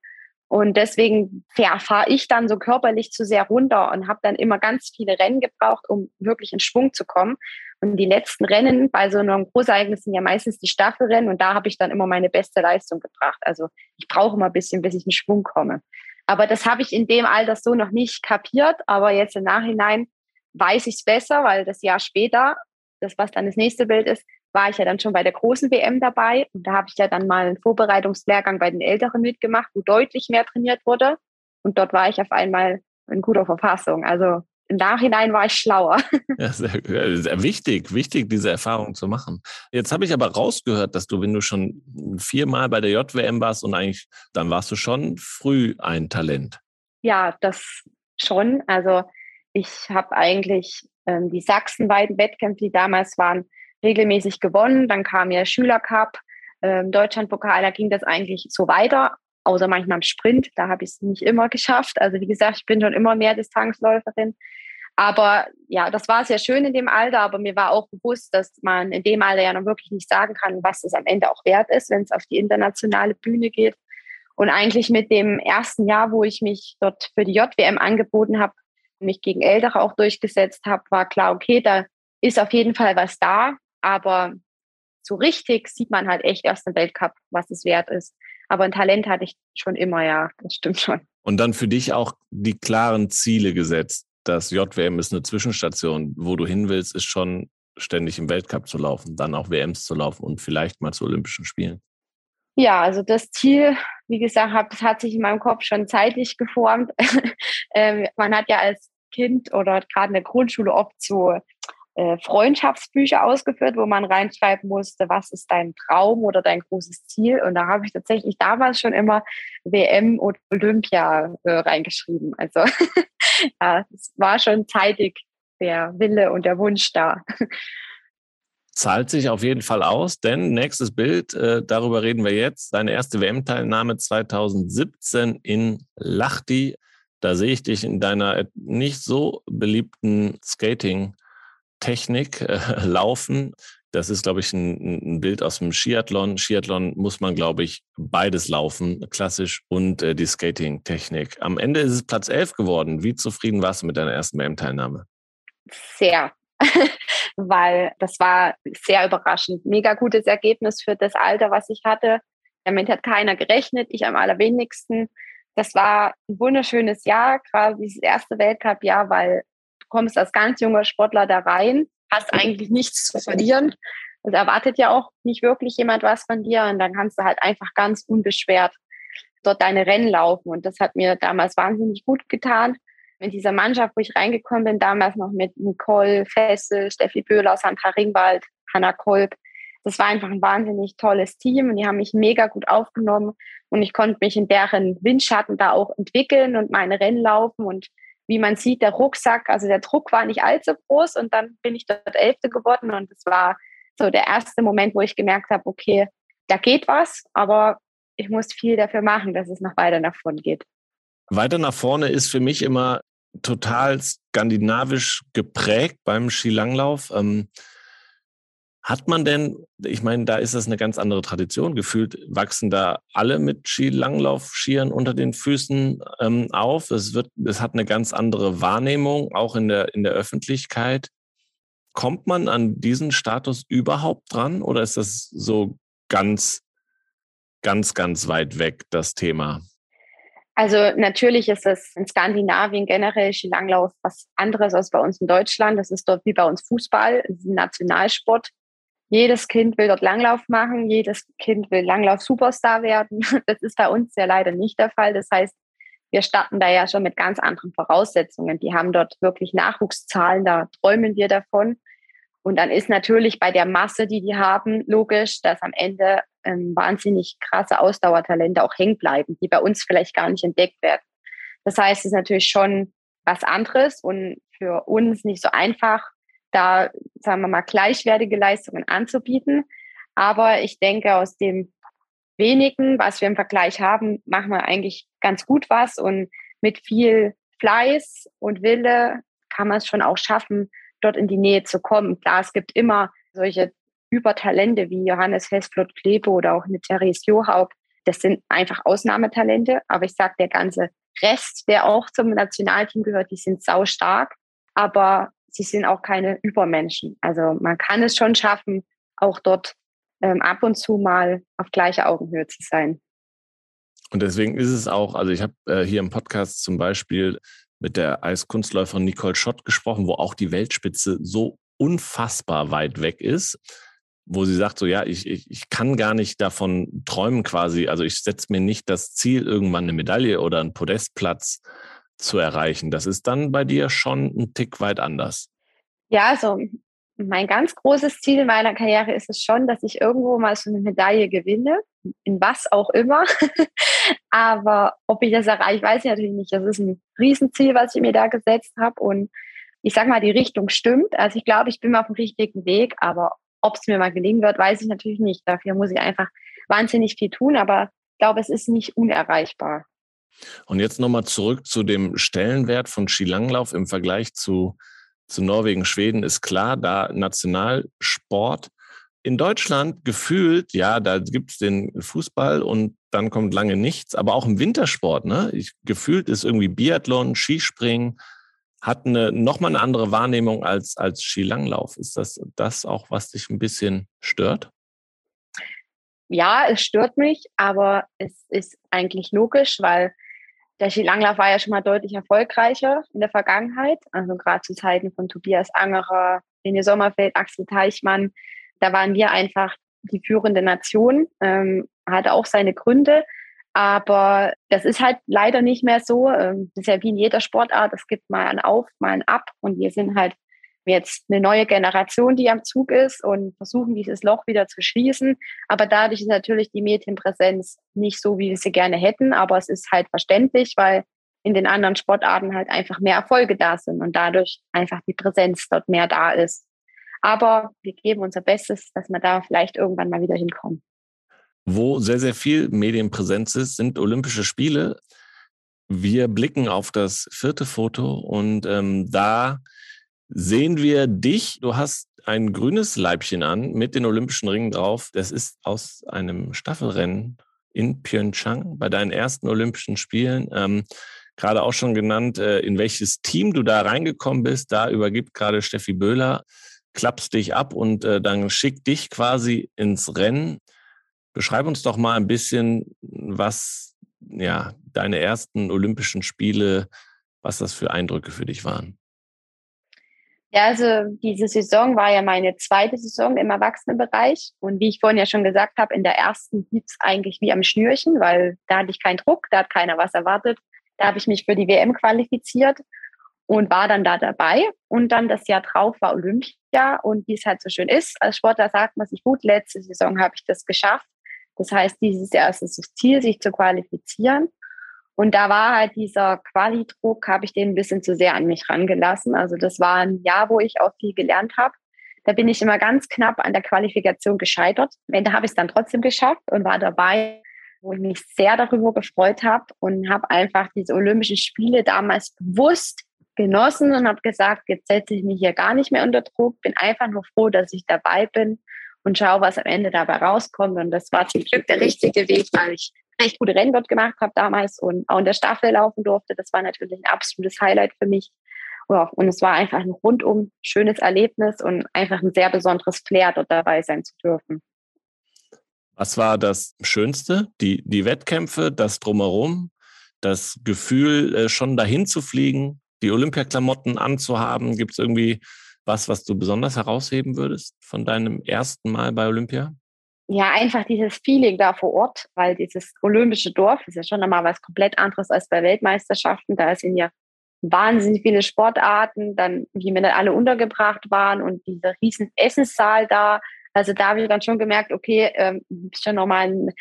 Und deswegen fahre ich dann so körperlich zu sehr runter und habe dann immer ganz viele Rennen gebraucht, um wirklich in Schwung zu kommen. Und die letzten Rennen bei so einem Großereignis sind ja meistens die Staffelrennen und da habe ich dann immer meine beste Leistung gebracht. Also ich brauche immer ein bisschen, bis ich in Schwung komme. Aber das habe ich in dem Alter so noch nicht kapiert. Aber jetzt im Nachhinein weiß ich es besser, weil das Jahr später, das was dann das nächste Bild ist, war ich ja dann schon bei der großen WM dabei. Und da habe ich ja dann mal einen Vorbereitungslehrgang bei den Älteren mitgemacht, wo deutlich mehr trainiert wurde. Und dort war ich auf einmal in guter Verfassung. Also im Nachhinein war ich schlauer. Ja, sehr, sehr wichtig, wichtig, diese Erfahrung zu machen. Jetzt habe ich aber rausgehört, dass du, wenn du schon viermal bei der JWM warst und eigentlich, dann warst du schon früh ein Talent. Ja, das schon. Also ich habe eigentlich ähm, die sachsenweiten Wettkämpfe, die damals waren, regelmäßig gewonnen. Dann kam ja Schülercup, ähm, Deutschlandpokal, da ging das eigentlich so weiter, außer manchmal im Sprint. Da habe ich es nicht immer geschafft. Also wie gesagt, ich bin schon immer mehr Distanzläuferin. Aber ja, das war sehr schön in dem Alter, aber mir war auch bewusst, dass man in dem Alter ja noch wirklich nicht sagen kann, was es am Ende auch wert ist, wenn es auf die internationale Bühne geht. Und eigentlich mit dem ersten Jahr, wo ich mich dort für die JWM angeboten habe, mich gegen Ältere auch durchgesetzt habe, war klar, okay, da ist auf jeden Fall was da, aber so richtig sieht man halt echt erst im Weltcup, was es wert ist. Aber ein Talent hatte ich schon immer, ja, das stimmt schon. Und dann für dich auch die klaren Ziele gesetzt. Das JWM ist eine Zwischenstation. Wo du hin willst, ist schon ständig im Weltcup zu laufen, dann auch WMs zu laufen und vielleicht mal zu Olympischen Spielen. Ja, also das Ziel, wie gesagt, das hat sich in meinem Kopf schon zeitlich geformt. ähm, man hat ja als Kind oder gerade in der Grundschule oft so Freundschaftsbücher ausgeführt, wo man reinschreiben musste, was ist dein Traum oder dein großes Ziel. Und da habe ich tatsächlich damals schon immer WM und Olympia äh, reingeschrieben. Also ja, es war schon zeitig der Wille und der Wunsch da zahlt sich auf jeden Fall aus, denn nächstes Bild, äh, darüber reden wir jetzt. Deine erste WM-Teilnahme 2017 in Lahti. Da sehe ich dich in deiner nicht so beliebten Skating-Technik äh, laufen. Das ist, glaube ich, ein, ein, Bild aus dem Skiathlon. Skiathlon muss man, glaube ich, beides laufen, klassisch und äh, die Skating-Technik. Am Ende ist es Platz 11 geworden. Wie zufrieden warst du mit deiner ersten WM-Teilnahme? Sehr, weil das war sehr überraschend. Mega gutes Ergebnis für das Alter, was ich hatte. Damit hat keiner gerechnet, ich am allerwenigsten. Das war ein wunderschönes Jahr, gerade dieses erste Weltcup-Jahr, weil du kommst als ganz junger Sportler da rein, hast eigentlich nichts zu verlieren. Es erwartet ja auch nicht wirklich jemand was von dir und dann kannst du halt einfach ganz unbeschwert dort deine Rennen laufen. Und das hat mir damals wahnsinnig gut getan in dieser Mannschaft, wo ich reingekommen bin, damals noch mit Nicole Fessel, Steffi Böhler, Sandra Ringwald, Hanna Kolb. Das war einfach ein wahnsinnig tolles Team und die haben mich mega gut aufgenommen und ich konnte mich in deren Windschatten da auch entwickeln und meine Rennen laufen und wie man sieht, der Rucksack, also der Druck war nicht allzu groß und dann bin ich dort Elfte geworden und das war so der erste Moment, wo ich gemerkt habe, okay, da geht was, aber ich muss viel dafür machen, dass es noch weiter nach vorne geht. Weiter nach vorne ist für mich immer total skandinavisch geprägt beim Skilanglauf. Ähm, hat man denn, ich meine, da ist das eine ganz andere Tradition gefühlt, wachsen da alle mit Skilanglauf-Skiern unter den Füßen ähm, auf. Es wird, es hat eine ganz andere Wahrnehmung, auch in der, in der Öffentlichkeit. Kommt man an diesen Status überhaupt dran oder ist das so ganz, ganz, ganz weit weg, das Thema? Also natürlich ist es in Skandinavien generell Skilanglauf was anderes als bei uns in Deutschland. Das ist dort wie bei uns Fußball, Nationalsport. Jedes Kind will dort Langlauf machen, jedes Kind will Langlauf-Superstar werden. Das ist bei uns ja leider nicht der Fall. Das heißt, wir starten da ja schon mit ganz anderen Voraussetzungen. Die haben dort wirklich Nachwuchszahlen, da träumen wir davon. Und dann ist natürlich bei der Masse, die die haben, logisch, dass am Ende ähm, wahnsinnig krasse Ausdauertalente auch hängen bleiben, die bei uns vielleicht gar nicht entdeckt werden. Das heißt, es ist natürlich schon was anderes und für uns nicht so einfach, da, sagen wir mal, gleichwertige Leistungen anzubieten. Aber ich denke, aus dem wenigen, was wir im Vergleich haben, machen wir eigentlich ganz gut was und mit viel Fleiß und Wille kann man es schon auch schaffen, dort in die Nähe zu kommen. Klar, es gibt immer solche Übertalente wie Johannes Hesflot Klebe oder auch eine Therese Johaupt. Das sind einfach Ausnahmetalente. Aber ich sage, der ganze Rest, der auch zum Nationalteam gehört, die sind sau stark. Aber sie sind auch keine Übermenschen. Also man kann es schon schaffen, auch dort ähm, ab und zu mal auf gleicher Augenhöhe zu sein. Und deswegen ist es auch, also ich habe äh, hier im Podcast zum Beispiel mit der Eiskunstläuferin Nicole Schott gesprochen, wo auch die Weltspitze so unfassbar weit weg ist. wo sie sagt, so ja, ich, ich, ich kann gar nicht davon träumen quasi. Also ich setze mir nicht das Ziel, irgendwann eine Medaille oder einen Podestplatz zu erreichen. Das ist dann bei dir schon ein Tick weit anders. Ja, also mein ganz großes Ziel in meiner Karriere ist es schon, dass ich irgendwo mal so eine Medaille gewinne, in was auch immer. Aber ob ich das erreiche, weiß ich natürlich nicht. Das ist ein Riesenziel, was ich mir da gesetzt habe. Und ich sage mal, die Richtung stimmt. Also ich glaube, ich bin auf dem richtigen Weg. Aber ob es mir mal gelingen wird, weiß ich natürlich nicht. Dafür muss ich einfach wahnsinnig viel tun. Aber ich glaube, es ist nicht unerreichbar. Und jetzt nochmal zurück zu dem Stellenwert von Skilanglauf im Vergleich zu zu Norwegen, Schweden ist klar, da Nationalsport. In Deutschland gefühlt, ja, da gibt es den Fußball und dann kommt lange nichts, aber auch im Wintersport, ne? Ich, gefühlt ist irgendwie Biathlon, Skispringen, hat eine nochmal eine andere Wahrnehmung als, als Skilanglauf. Ist das das auch, was dich ein bisschen stört? Ja, es stört mich, aber es ist eigentlich logisch, weil der Skilanglauf war ja schon mal deutlich erfolgreicher in der Vergangenheit, also gerade zu Zeiten von Tobias Angerer, René Sommerfeld, Axel Teichmann. Da waren wir einfach die führende Nation, ähm, hatte auch seine Gründe. Aber das ist halt leider nicht mehr so. Ähm, das ist ja wie in jeder Sportart. Es gibt mal ein Auf, mal ein Ab. Und wir sind halt jetzt eine neue Generation, die am Zug ist und versuchen, dieses Loch wieder zu schließen. Aber dadurch ist natürlich die Medienpräsenz nicht so, wie wir sie gerne hätten. Aber es ist halt verständlich, weil in den anderen Sportarten halt einfach mehr Erfolge da sind und dadurch einfach die Präsenz dort mehr da ist. Aber wir geben unser Bestes, dass wir da vielleicht irgendwann mal wieder hinkommen. Wo sehr, sehr viel Medienpräsenz ist, sind Olympische Spiele. Wir blicken auf das vierte Foto und ähm, da sehen wir dich. Du hast ein grünes Leibchen an mit den Olympischen Ringen drauf. Das ist aus einem Staffelrennen in Pyeongchang bei deinen ersten Olympischen Spielen. Ähm, gerade auch schon genannt, äh, in welches Team du da reingekommen bist. Da übergibt gerade Steffi Böhler, klappst dich ab und äh, dann schickt dich quasi ins Rennen. Beschreib uns doch mal ein bisschen, was ja deine ersten Olympischen Spiele, was das für Eindrücke für dich waren. Ja, also diese Saison war ja meine zweite Saison im Erwachsenenbereich. Und wie ich vorhin ja schon gesagt habe, in der ersten lief es eigentlich wie am Schnürchen, weil da hatte ich keinen Druck, da hat keiner was erwartet. Da habe ich mich für die WM qualifiziert und war dann da dabei. Und dann das Jahr drauf war Olympia. Und wie es halt so schön ist, als Sportler sagt man sich, gut, letzte Saison habe ich das geschafft. Das heißt, dieses Jahr ist es das Ziel, sich zu qualifizieren. Und da war halt dieser Quali-Druck, habe ich den ein bisschen zu sehr an mich rangelassen. Also das war ein Jahr, wo ich auch viel gelernt habe. Da bin ich immer ganz knapp an der Qualifikation gescheitert. Am Ende habe ich es dann trotzdem geschafft und war dabei, wo ich mich sehr darüber gefreut habe und habe einfach diese Olympischen Spiele damals bewusst genossen und habe gesagt, jetzt setze ich mich hier gar nicht mehr unter Druck, bin einfach nur froh, dass ich dabei bin und schaue, was am Ende dabei rauskommt. Und das war zum Glück der richtige Weg, weil ich recht gute Rennen dort gemacht habe damals und auch in der Staffel laufen durfte. Das war natürlich ein absolutes Highlight für mich. Ja, und es war einfach ein rundum schönes Erlebnis und einfach ein sehr besonderes Flair, dort dabei sein zu dürfen. Was war das Schönste? Die, die Wettkämpfe, das Drumherum, das Gefühl, äh, schon dahin zu fliegen, die Olympiaklamotten anzuhaben? Gibt es irgendwie was, was du besonders herausheben würdest von deinem ersten Mal bei Olympia? Ja, einfach dieses Feeling da vor Ort, weil dieses olympische Dorf ist ja schon einmal was komplett anderes als bei Weltmeisterschaften. Da sind ja wahnsinnig viele Sportarten, dann wie wir dann alle untergebracht waren und dieser riesen Essenssaal da. Also da habe ich dann schon gemerkt, okay, ähm, ist schon nochmal ein,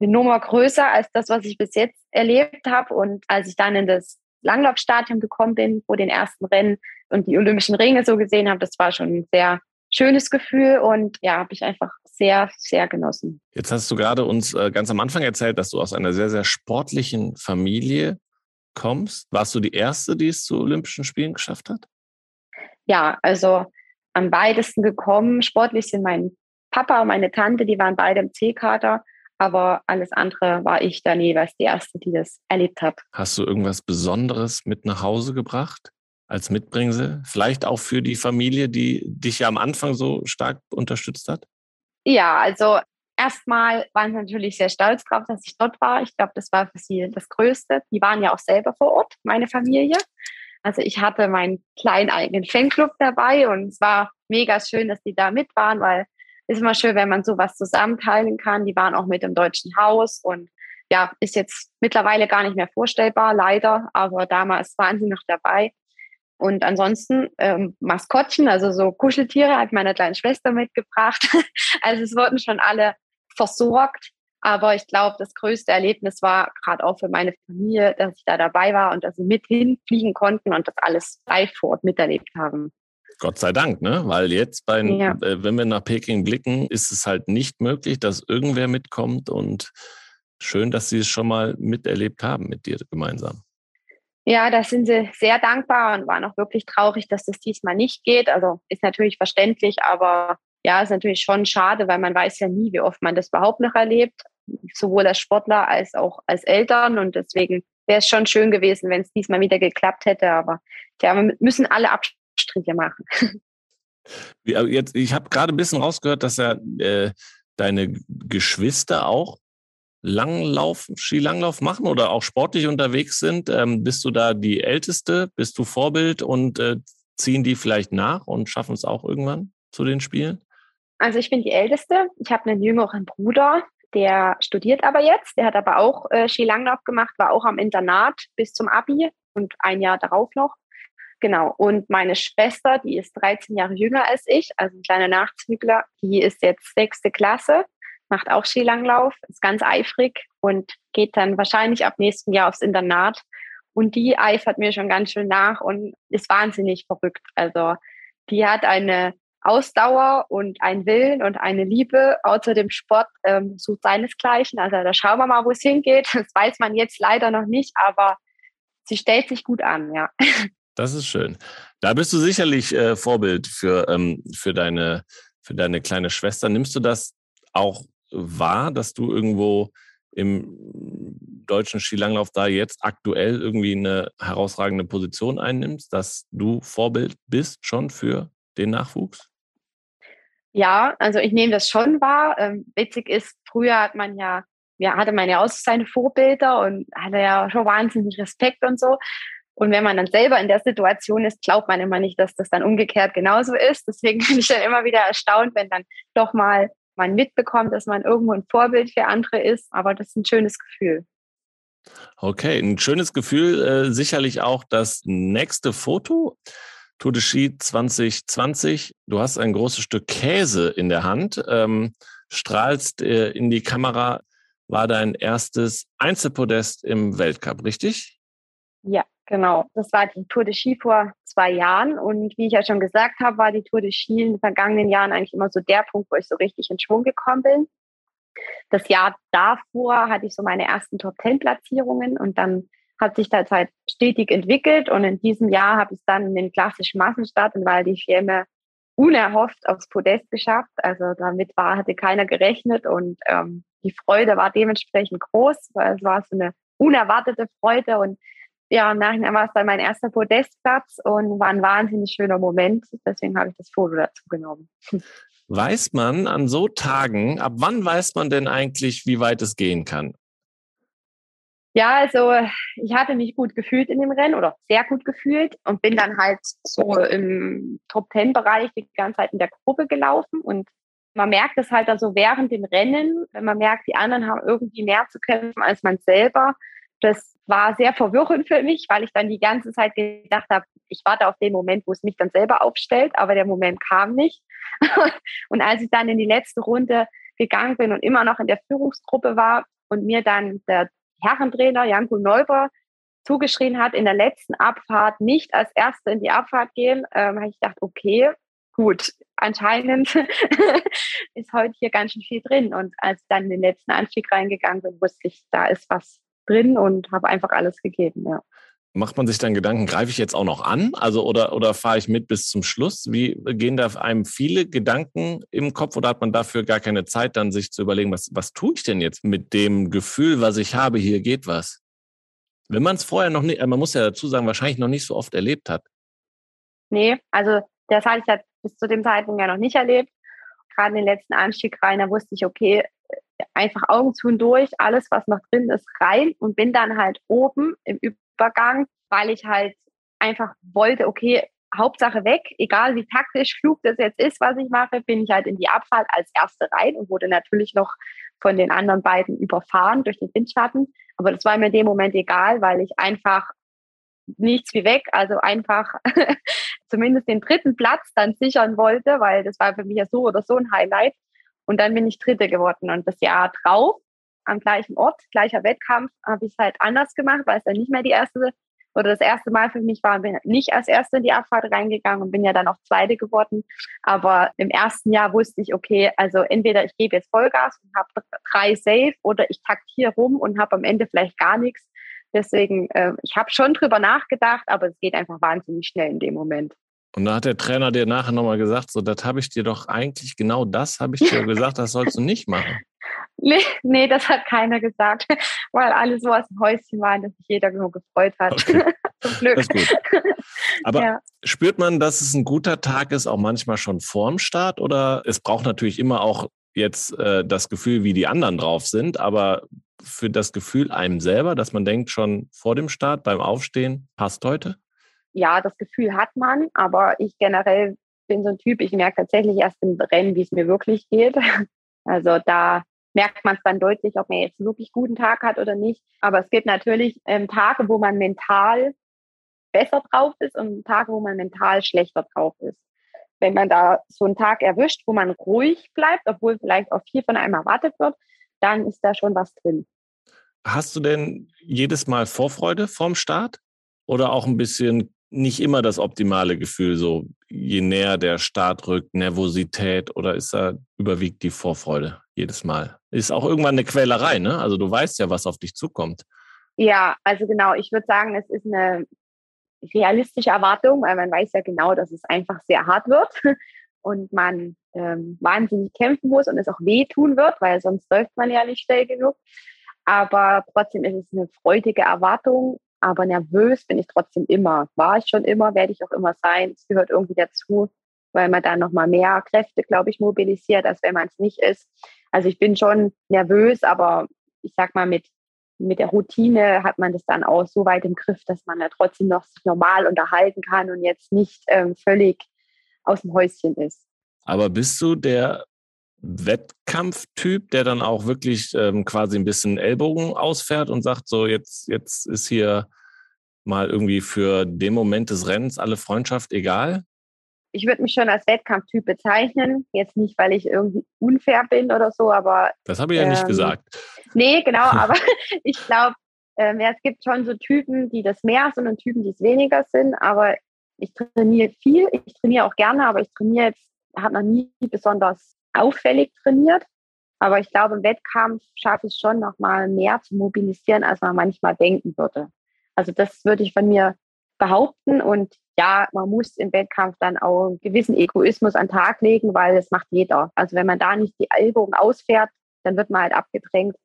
eine Nummer größer als das, was ich bis jetzt erlebt habe. Und als ich dann in das Langlaufstadion gekommen bin, vor den ersten Rennen und die Olympischen Ringe so gesehen habe, das war schon sehr schönes Gefühl und ja, habe ich einfach sehr, sehr genossen. Jetzt hast du gerade uns äh, ganz am Anfang erzählt, dass du aus einer sehr, sehr sportlichen Familie kommst. Warst du die Erste, die es zu Olympischen Spielen geschafft hat? Ja, also am weitesten gekommen. Sportlich sind mein Papa und meine Tante, die waren beide im C-Kader. Aber alles andere war ich dann jeweils die Erste, die das erlebt hat. Hast du irgendwas Besonderes mit nach Hause gebracht? Als Mitbringsel? Vielleicht auch für die Familie, die dich ja am Anfang so stark unterstützt hat? Ja, also erstmal waren sie natürlich sehr stolz drauf, dass ich dort war. Ich glaube, das war für sie das Größte. Die waren ja auch selber vor Ort, meine Familie. Also ich hatte meinen kleinen eigenen Fanclub dabei und es war mega schön, dass die da mit waren, weil ist immer schön, wenn man sowas zusammenteilen kann. Die waren auch mit im Deutschen Haus und ja, ist jetzt mittlerweile gar nicht mehr vorstellbar, leider, aber damals waren sie noch dabei. Und ansonsten ähm, Maskottchen, also so Kuscheltiere, hat meine kleine Schwester mitgebracht. also es wurden schon alle versorgt. Aber ich glaube, das größte Erlebnis war gerade auch für meine Familie, dass ich da dabei war und dass sie mit hinfliegen konnten und das alles live vor Ort miterlebt haben. Gott sei Dank, ne? Weil jetzt, bei, ja. äh, wenn wir nach Peking blicken, ist es halt nicht möglich, dass irgendwer mitkommt. Und schön, dass Sie es schon mal miterlebt haben mit dir gemeinsam. Ja, da sind sie sehr dankbar und waren auch wirklich traurig, dass das diesmal nicht geht. Also ist natürlich verständlich, aber ja, ist natürlich schon schade, weil man weiß ja nie, wie oft man das überhaupt noch erlebt, sowohl als Sportler als auch als Eltern. Und deswegen wäre es schon schön gewesen, wenn es diesmal wieder geklappt hätte. Aber ja, wir müssen alle Abstriche machen. Jetzt, ich habe gerade ein bisschen rausgehört, dass ja äh, deine Geschwister auch Langlauf, Skilanglauf machen oder auch sportlich unterwegs sind? Ähm, bist du da die Älteste? Bist du Vorbild und äh, ziehen die vielleicht nach und schaffen es auch irgendwann zu den Spielen? Also ich bin die Älteste. Ich habe einen jüngeren Bruder, der studiert aber jetzt. Der hat aber auch äh, Skilanglauf gemacht, war auch am Internat bis zum Abi und ein Jahr darauf noch. Genau. Und meine Schwester, die ist 13 Jahre jünger als ich, also ein kleiner Nachzügler, die ist jetzt sechste Klasse macht auch Skilanglauf, ist ganz eifrig und geht dann wahrscheinlich ab nächsten Jahr aufs Internat. Und die eifert mir schon ganz schön nach und ist wahnsinnig verrückt. Also die hat eine Ausdauer und einen Willen und eine Liebe außer dem Sport ähm, sucht seinesgleichen. Also da schauen wir mal, wo es hingeht. Das weiß man jetzt leider noch nicht, aber sie stellt sich gut an, ja. Das ist schön. Da bist du sicherlich äh, Vorbild für, ähm, für, deine, für deine kleine Schwester. Nimmst du das auch wahr, dass du irgendwo im deutschen Skilanglauf da jetzt aktuell irgendwie eine herausragende Position einnimmst, dass du Vorbild bist schon für den Nachwuchs? Ja, also ich nehme das schon wahr. Ähm, witzig ist, früher hat man ja, ja, hatte man ja auch seine Vorbilder und hatte ja schon wahnsinnig Respekt und so. Und wenn man dann selber in der Situation ist, glaubt man immer nicht, dass das dann umgekehrt genauso ist. Deswegen bin ich dann immer wieder erstaunt, wenn dann doch mal man mitbekommt, dass man irgendwo ein Vorbild für andere ist. Aber das ist ein schönes Gefühl. Okay, ein schönes Gefühl. Äh, sicherlich auch das nächste Foto. Tour de Ski 2020. Du hast ein großes Stück Käse in der Hand, ähm, strahlst äh, in die Kamera. War dein erstes Einzelpodest im Weltcup, richtig? Ja, genau. Das war die Tour de Ski vor zwei Jahren. Und wie ich ja schon gesagt habe, war die Tour de Ski in den vergangenen Jahren eigentlich immer so der Punkt, wo ich so richtig in Schwung gekommen bin. Das Jahr davor hatte ich so meine ersten Top-10-Platzierungen und dann hat sich das halt stetig entwickelt. Und in diesem Jahr habe ich dann in den klassischen Massenstart in Val di Fiemme unerhofft aufs Podest geschafft. Also damit war, hatte keiner gerechnet und ähm, die Freude war dementsprechend groß, weil es war so eine unerwartete Freude und ja, im Nachhinein war es dann mein erster Podestplatz und war ein wahnsinnig schöner Moment. Deswegen habe ich das Foto dazu genommen. Weiß man an so Tagen, ab wann weiß man denn eigentlich, wie weit es gehen kann? Ja, also ich hatte mich gut gefühlt in dem Rennen oder sehr gut gefühlt und bin dann halt so im Top-Ten-Bereich die ganze Zeit in der Gruppe gelaufen und man merkt es halt also während dem Rennen, wenn man merkt, die anderen haben irgendwie mehr zu kämpfen als man selber. Das war sehr verwirrend für mich, weil ich dann die ganze Zeit gedacht habe, ich warte auf den Moment, wo es mich dann selber aufstellt, aber der Moment kam nicht. und als ich dann in die letzte Runde gegangen bin und immer noch in der Führungsgruppe war und mir dann der Herrentrainer Janko Neuber zugeschrien hat, in der letzten Abfahrt nicht als Erste in die Abfahrt gehen, ähm, habe ich gedacht, okay, gut, anscheinend ist heute hier ganz schön viel drin. Und als ich dann in den letzten Anstieg reingegangen bin, wusste ich, da ist was drin und habe einfach alles gegeben, ja. Macht man sich dann Gedanken, greife ich jetzt auch noch an? Also oder, oder fahre ich mit bis zum Schluss? Wie gehen da einem viele Gedanken im Kopf oder hat man dafür gar keine Zeit, dann sich zu überlegen, was, was tue ich denn jetzt mit dem Gefühl, was ich habe, hier geht was? Wenn man es vorher noch nicht, man muss ja dazu sagen, wahrscheinlich noch nicht so oft erlebt hat. Nee, also das hatte ich ja bis zu dem Zeitpunkt ja noch nicht erlebt. Gerade in den letzten Anstieg rein, da wusste ich, okay, einfach Augen zu und durch, alles, was noch drin ist, rein und bin dann halt oben im Übergang, weil ich halt einfach wollte, okay, Hauptsache weg, egal wie taktisch klug das jetzt ist, was ich mache, bin ich halt in die Abfahrt als Erste rein und wurde natürlich noch von den anderen beiden überfahren durch den Windschatten. Aber das war mir in dem Moment egal, weil ich einfach nichts wie weg, also einfach zumindest den dritten Platz dann sichern wollte, weil das war für mich ja so oder so ein Highlight. Und dann bin ich Dritte geworden. Und das Jahr drauf, am gleichen Ort, gleicher Wettkampf, habe ich es halt anders gemacht, weil es dann nicht mehr die erste oder das erste Mal für mich war, bin nicht als Erste in die Abfahrt reingegangen und bin ja dann auch Zweite geworden. Aber im ersten Jahr wusste ich, okay, also entweder ich gebe jetzt Vollgas und habe drei Safe oder ich taktiere rum und habe am Ende vielleicht gar nichts. Deswegen, äh, ich habe schon drüber nachgedacht, aber es geht einfach wahnsinnig schnell in dem Moment. Und da hat der Trainer dir nachher nochmal gesagt, so, das habe ich dir doch eigentlich, genau das habe ich dir gesagt, das sollst du nicht machen. Nee, nee, das hat keiner gesagt, weil alle so aus dem Häuschen waren, dass sich jeder nur gefreut hat. Okay. Zum Glück. Das ist gut. Aber ja. spürt man, dass es ein guter Tag ist, auch manchmal schon vorm Start? Oder es braucht natürlich immer auch jetzt äh, das Gefühl, wie die anderen drauf sind, aber für das Gefühl einem selber, dass man denkt, schon vor dem Start, beim Aufstehen, passt heute? Ja, das Gefühl hat man, aber ich generell bin so ein Typ, ich merke tatsächlich erst im Rennen, wie es mir wirklich geht. Also da merkt man es dann deutlich, ob man jetzt wirklich guten Tag hat oder nicht. Aber es gibt natürlich ähm, Tage, wo man mental besser drauf ist und Tage, wo man mental schlechter drauf ist. Wenn man da so einen Tag erwischt, wo man ruhig bleibt, obwohl vielleicht auch viel von einem erwartet wird, dann ist da schon was drin. Hast du denn jedes Mal Vorfreude vorm Start oder auch ein bisschen nicht immer das optimale Gefühl, so je näher der Start rückt, Nervosität oder ist da überwiegt die Vorfreude jedes Mal? Ist auch irgendwann eine Quälerei, ne? Also du weißt ja, was auf dich zukommt. Ja, also genau, ich würde sagen, es ist eine realistische Erwartung, weil man weiß ja genau, dass es einfach sehr hart wird und man ähm, wahnsinnig kämpfen muss und es auch wehtun wird, weil sonst läuft man ja nicht schnell genug. Aber trotzdem ist es eine freudige Erwartung aber nervös bin ich trotzdem immer. War ich schon immer, werde ich auch immer sein. Es gehört irgendwie dazu, weil man dann nochmal mehr Kräfte, glaube ich, mobilisiert, als wenn man es nicht ist. Also ich bin schon nervös, aber ich sag mal, mit, mit der Routine hat man das dann auch so weit im Griff, dass man ja trotzdem noch sich normal unterhalten kann und jetzt nicht ähm, völlig aus dem Häuschen ist. Aber bist du der Wettkampftyp, der dann auch wirklich ähm, quasi ein bisschen Ellbogen ausfährt und sagt, so jetzt, jetzt ist hier mal irgendwie für den Moment des Rennens alle Freundschaft egal? Ich würde mich schon als Wettkampftyp bezeichnen. Jetzt nicht, weil ich irgendwie unfair bin oder so, aber. Das habe ich ja ähm, nicht gesagt. Nee, genau, aber ich glaube, ähm, ja, es gibt schon so Typen, die das mehr sind und Typen, die es weniger sind. Aber ich trainiere viel, ich trainiere auch gerne, aber ich trainiere jetzt, habe noch nie besonders auffällig trainiert. Aber ich glaube, im Wettkampf schaffe ich schon noch mal mehr zu mobilisieren, als man manchmal denken würde. Also das würde ich von mir behaupten. Und ja, man muss im Wettkampf dann auch einen gewissen Egoismus an den Tag legen, weil das macht jeder. Also wenn man da nicht die Ellbogen ausfährt, dann wird man halt abgedrängt.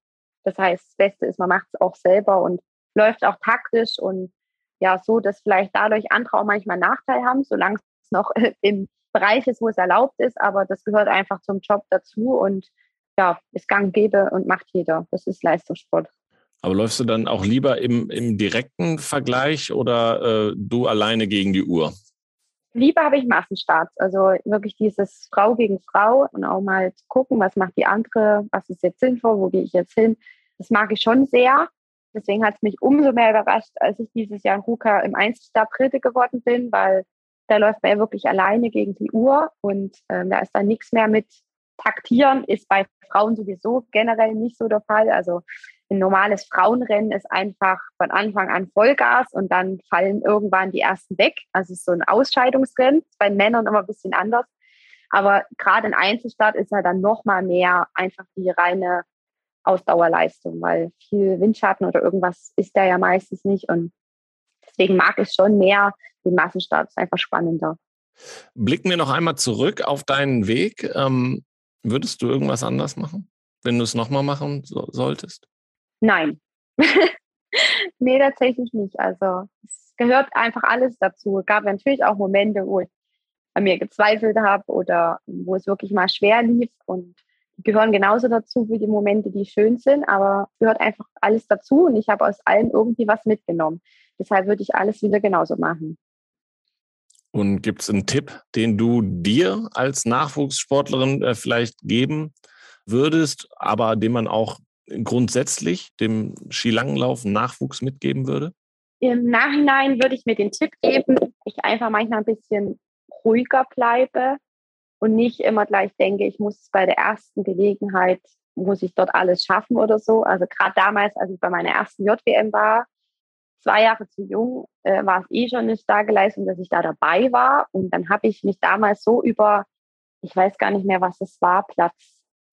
Das heißt, das Beste ist, man macht es auch selber und läuft auch taktisch und ja, so, dass vielleicht dadurch andere auch manchmal Nachteil haben, solange es noch im Bereich ist, wo es erlaubt ist, aber das gehört einfach zum Job dazu und ja, ist gang gäbe und macht jeder. Das ist Leistungssport. Aber läufst du dann auch lieber im, im direkten Vergleich oder äh, du alleine gegen die Uhr? Lieber habe ich Massenstarts, also wirklich dieses Frau gegen Frau und auch mal gucken, was macht die andere, was ist jetzt sinnvoll, wo gehe ich jetzt hin. Das mag ich schon sehr. Deswegen hat es mich umso mehr überrascht, als ich dieses Jahr in Ruka im Einzelstart Dritte geworden bin, weil da läuft man ja wirklich alleine gegen die Uhr und ähm, da ist dann nichts mehr mit Taktieren, ist bei Frauen sowieso generell nicht so der Fall. Also ein normales Frauenrennen ist einfach von Anfang an Vollgas und dann fallen irgendwann die ersten weg. Also es ist so ein Ausscheidungsrennen, bei Männern immer ein bisschen anders. Aber gerade in Einzelstart ist ja dann noch mal mehr einfach die reine Ausdauerleistung, weil viel Windschatten oder irgendwas ist da ja meistens nicht. Und deswegen mag ich schon mehr den Massenstart. Ist einfach spannender. Blicken wir noch einmal zurück auf deinen Weg. Ähm, würdest du irgendwas anders machen, wenn du es nochmal machen so solltest? Nein. nee, tatsächlich nicht. Also es gehört einfach alles dazu. Es gab natürlich auch Momente, wo ich an mir gezweifelt habe oder wo es wirklich mal schwer lief und die gehören genauso dazu wie die Momente, die schön sind, aber es gehört einfach alles dazu und ich habe aus allem irgendwie was mitgenommen. Deshalb würde ich alles wieder genauso machen. Und gibt es einen Tipp, den du dir als Nachwuchssportlerin äh, vielleicht geben würdest, aber den man auch grundsätzlich dem Skilanglauf Nachwuchs mitgeben würde? Im Nachhinein würde ich mir den Tipp geben, ich einfach manchmal ein bisschen ruhiger bleibe und nicht immer gleich denke, ich muss bei der ersten Gelegenheit, muss ich dort alles schaffen oder so. Also gerade damals, als ich bei meiner ersten JWM war, zwei Jahre zu jung, äh, war es eh schon eine starke Leistung, dass ich da dabei war. Und dann habe ich mich damals so über, ich weiß gar nicht mehr, was es war, Platz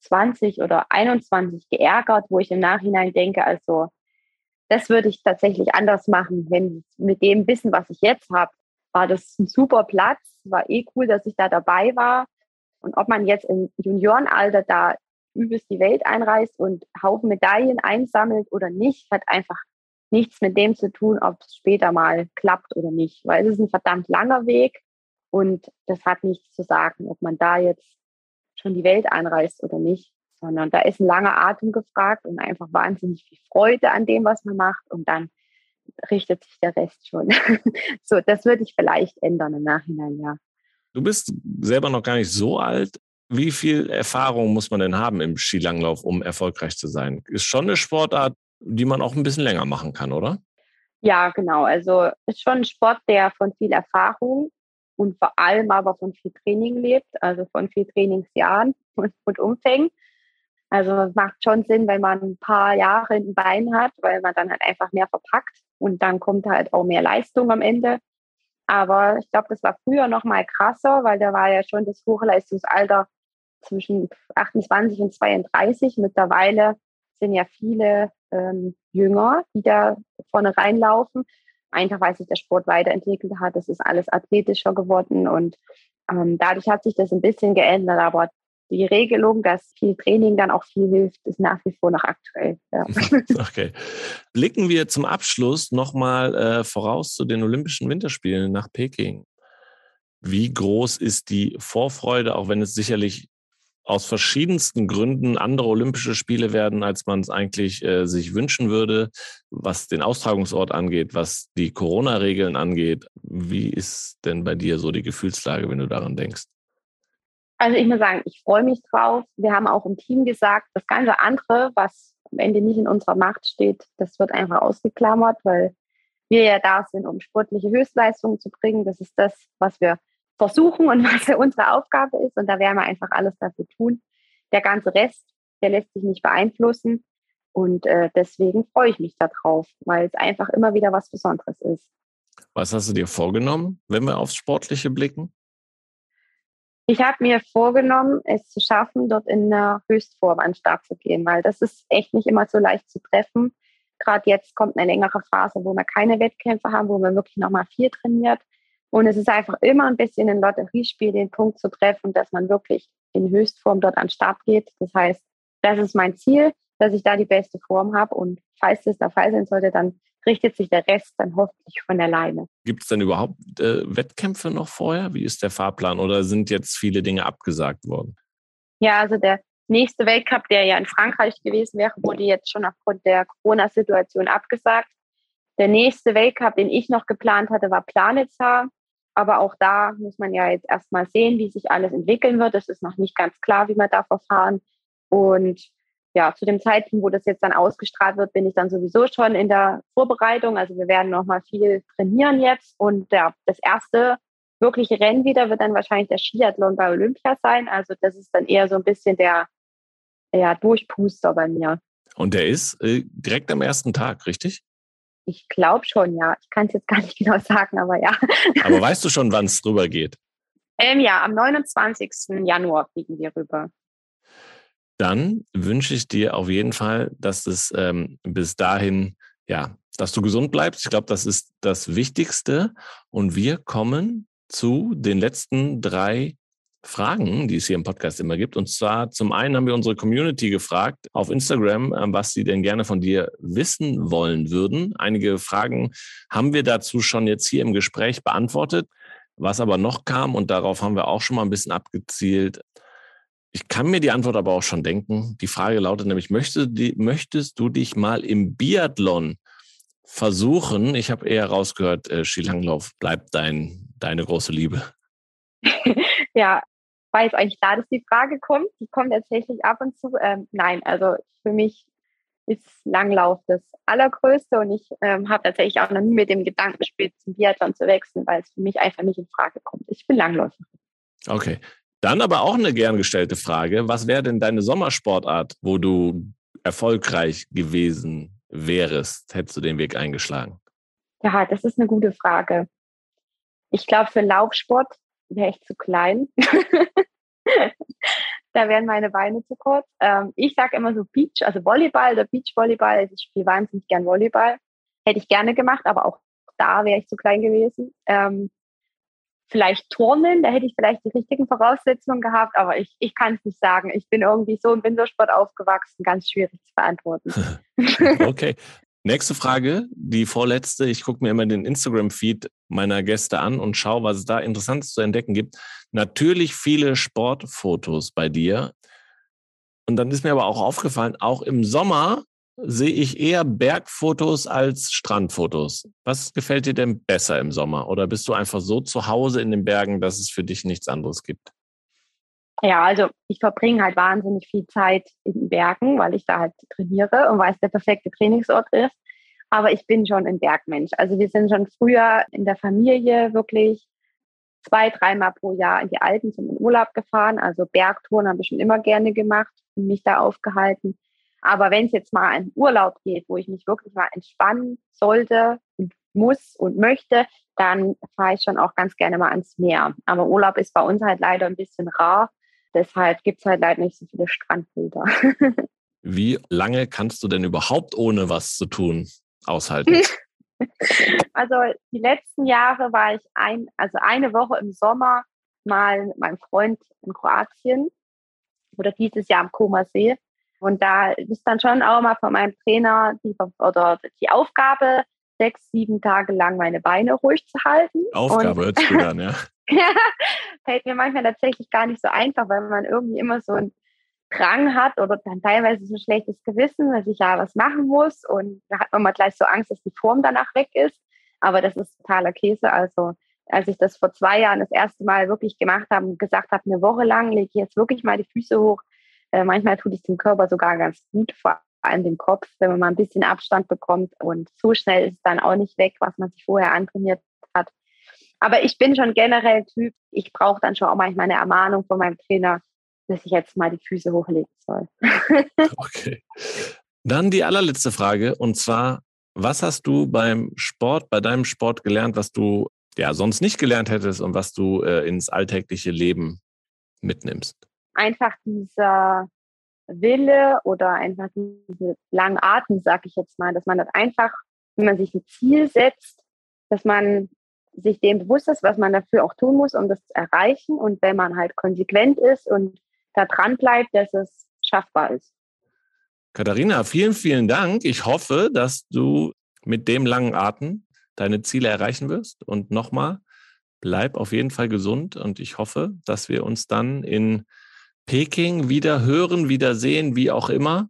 20 oder 21 geärgert, wo ich im Nachhinein denke, also das würde ich tatsächlich anders machen, wenn mit dem Wissen, was ich jetzt habe, war das ein super Platz, war eh cool, dass ich da dabei war. Und ob man jetzt im Juniorenalter da übelst die Welt einreißt und Haufen Medaillen einsammelt oder nicht, hat einfach nichts mit dem zu tun, ob es später mal klappt oder nicht. Weil es ist ein verdammt langer Weg und das hat nichts zu sagen, ob man da jetzt schon die Welt einreißt oder nicht, sondern da ist ein langer Atem gefragt und einfach wahnsinnig viel Freude an dem, was man macht und dann richtet sich der Rest schon. so, das würde ich vielleicht ändern im Nachhinein, ja. Du bist selber noch gar nicht so alt. Wie viel Erfahrung muss man denn haben im Skilanglauf, um erfolgreich zu sein? Ist schon eine Sportart, die man auch ein bisschen länger machen kann, oder? Ja, genau. Also ist schon ein Sport, der von viel Erfahrung und vor allem aber von viel Training lebt, also von viel Trainingsjahren und, und Umfängen. Also es macht schon Sinn, wenn man ein paar Jahre in Beinen hat, weil man dann halt einfach mehr verpackt und dann kommt halt auch mehr Leistung am Ende. Aber ich glaube, das war früher noch mal krasser, weil da war ja schon das Hochleistungsalter zwischen 28 und 32. Mittlerweile sind ja viele ähm, jünger, die da vorne reinlaufen. Einfach weil sich der Sport weiterentwickelt hat. Es ist alles athletischer geworden und ähm, dadurch hat sich das ein bisschen geändert. Aber die Regelung, dass viel Training dann auch viel hilft, ist nach wie vor noch aktuell. Ja. Okay. Blicken wir zum Abschluss nochmal äh, voraus zu den Olympischen Winterspielen nach Peking. Wie groß ist die Vorfreude, auch wenn es sicherlich aus verschiedensten Gründen andere Olympische Spiele werden, als man es eigentlich äh, sich wünschen würde, was den Austragungsort angeht, was die Corona-Regeln angeht. Wie ist denn bei dir so die Gefühlslage, wenn du daran denkst? Also ich muss sagen, ich freue mich drauf. Wir haben auch im Team gesagt, das ganze andere, was am Ende nicht in unserer Macht steht, das wird einfach ausgeklammert, weil wir ja da sind, um sportliche Höchstleistungen zu bringen. Das ist das, was wir versuchen und was ja unsere Aufgabe ist. Und da werden wir einfach alles dafür tun. Der ganze Rest, der lässt sich nicht beeinflussen. Und äh, deswegen freue ich mich darauf, weil es einfach immer wieder was Besonderes ist. Was hast du dir vorgenommen, wenn wir aufs Sportliche blicken? Ich habe mir vorgenommen, es zu schaffen, dort in der Höchstform an den Start zu gehen, weil das ist echt nicht immer so leicht zu treffen. Gerade jetzt kommt eine längere Phase, wo wir keine Wettkämpfe haben, wo man wirklich nochmal viel trainiert. Und es ist einfach immer ein bisschen ein Lotteriespiel, den Punkt zu treffen, dass man wirklich in Höchstform dort an den Start geht. Das heißt, das ist mein Ziel, dass ich da die beste Form habe. Und falls das der Fall sein sollte, dann richtet sich der Rest dann hoffentlich von alleine. Gibt es denn überhaupt äh, Wettkämpfe noch vorher? Wie ist der Fahrplan oder sind jetzt viele Dinge abgesagt worden? Ja, also der nächste Weltcup, der ja in Frankreich gewesen wäre, wurde jetzt schon aufgrund der Corona-Situation abgesagt. Der nächste Weltcup, den ich noch geplant hatte, war Planitzer. Aber auch da muss man ja jetzt erstmal sehen, wie sich alles entwickeln wird. Es ist noch nicht ganz klar, wie wir da verfahren. Und ja, zu dem Zeitpunkt, wo das jetzt dann ausgestrahlt wird, bin ich dann sowieso schon in der Vorbereitung. Also wir werden noch mal viel trainieren jetzt. Und ja, das erste wirkliche Rennen wieder wird dann wahrscheinlich der Skiathlon bei Olympia sein. Also das ist dann eher so ein bisschen der ja, Durchpuster bei mir. Und der ist äh, direkt am ersten Tag, richtig? Ich glaube schon, ja. Ich kann es jetzt gar nicht genau sagen, aber ja. Aber weißt du schon, wann es drüber geht? Ähm, ja, am 29. Januar fliegen wir rüber. Dann wünsche ich dir auf jeden Fall, dass es ähm, bis dahin, ja, dass du gesund bleibst. Ich glaube, das ist das Wichtigste. Und wir kommen zu den letzten drei Fragen, die es hier im Podcast immer gibt. Und zwar zum einen haben wir unsere Community gefragt auf Instagram, äh, was sie denn gerne von dir wissen wollen würden. Einige Fragen haben wir dazu schon jetzt hier im Gespräch beantwortet. Was aber noch kam, und darauf haben wir auch schon mal ein bisschen abgezielt, ich kann mir die Antwort aber auch schon denken. Die Frage lautet nämlich, möchtest, möchtest du dich mal im Biathlon versuchen? Ich habe eher rausgehört, äh, Skilanglauf bleibt dein deine große Liebe? ja, war jetzt eigentlich klar, dass die Frage kommt. Die kommt tatsächlich ab und zu. Ähm, nein, also für mich ist Langlauf das Allergrößte und ich ähm, habe tatsächlich auch noch nie mit dem Gedanken gespielt, zum Biathlon zu wechseln, weil es für mich einfach nicht in Frage kommt. Ich bin Langläufer. Okay. Dann aber auch eine gern gestellte Frage. Was wäre denn deine Sommersportart, wo du erfolgreich gewesen wärst? Hättest du den Weg eingeschlagen? Ja, das ist eine gute Frage. Ich glaube, für Laufsport wäre ich zu klein. da wären meine Beine zu kurz. Ähm, ich sage immer so Beach, also Volleyball oder Beachvolleyball. Also ich spiele wahnsinnig gern Volleyball. Hätte ich gerne gemacht, aber auch da wäre ich zu klein gewesen. Ähm, vielleicht Turnen, da hätte ich vielleicht die richtigen Voraussetzungen gehabt, aber ich, ich kann es nicht sagen. Ich bin irgendwie so im Wintersport aufgewachsen, ganz schwierig zu beantworten. okay. Nächste Frage, die vorletzte. Ich gucke mir immer den Instagram-Feed meiner Gäste an und schaue, was es da Interessantes zu entdecken gibt. Natürlich viele Sportfotos bei dir. Und dann ist mir aber auch aufgefallen, auch im Sommer sehe ich eher Bergfotos als Strandfotos. Was gefällt dir denn besser im Sommer? Oder bist du einfach so zu Hause in den Bergen, dass es für dich nichts anderes gibt? Ja, also ich verbringe halt wahnsinnig viel Zeit in Bergen, weil ich da halt trainiere und weil es der perfekte Trainingsort ist. Aber ich bin schon ein Bergmensch. Also wir sind schon früher in der Familie wirklich zwei, dreimal pro Jahr in die Alpen zum Urlaub gefahren. Also Bergtouren habe ich schon immer gerne gemacht und mich da aufgehalten. Aber wenn es jetzt mal einen Urlaub geht, wo ich mich wirklich mal entspannen sollte und muss und möchte, dann fahre ich schon auch ganz gerne mal ans Meer. Aber Urlaub ist bei uns halt leider ein bisschen rar. Deshalb gibt es halt leider nicht so viele Strandbilder. Wie lange kannst du denn überhaupt ohne was zu tun aushalten? Also die letzten Jahre war ich ein, also eine Woche im Sommer mal mit meinem Freund in Kroatien oder dieses Jahr am Koma See. Und da ist dann schon auch mal von meinem Trainer die, oder die Aufgabe, sechs, sieben Tage lang meine Beine ruhig zu halten. Aufgabe hört sich gut an, ja. fällt mir manchmal tatsächlich gar nicht so einfach, weil man irgendwie immer so einen Drang hat oder dann teilweise so ein schlechtes Gewissen, dass ich ja was machen muss und da hat man mal gleich so Angst, dass die Form danach weg ist. Aber das ist totaler Käse. Also als ich das vor zwei Jahren das erste Mal wirklich gemacht habe und gesagt habe, eine Woche lang lege ich jetzt wirklich mal die Füße hoch, äh, manchmal tut es dem Körper sogar ganz gut, vor allem den Kopf, wenn man mal ein bisschen Abstand bekommt und so schnell ist es dann auch nicht weg, was man sich vorher antrainiert. Aber ich bin schon generell Typ, ich brauche dann schon auch manchmal eine Ermahnung von meinem Trainer, dass ich jetzt mal die Füße hochlegen soll. okay. Dann die allerletzte Frage und zwar, was hast du beim Sport, bei deinem Sport gelernt, was du ja sonst nicht gelernt hättest und was du äh, ins alltägliche Leben mitnimmst? Einfach dieser Wille oder einfach diese langen Atem, sag ich jetzt mal, dass man das einfach, wenn man sich ein Ziel setzt, dass man sich dem bewusst ist, was man dafür auch tun muss, um das zu erreichen. Und wenn man halt konsequent ist und da dran bleibt, dass es schaffbar ist. Katharina, vielen, vielen Dank. Ich hoffe, dass du mit dem langen Atem deine Ziele erreichen wirst. Und nochmal, bleib auf jeden Fall gesund und ich hoffe, dass wir uns dann in Peking wieder hören, wieder sehen, wie auch immer.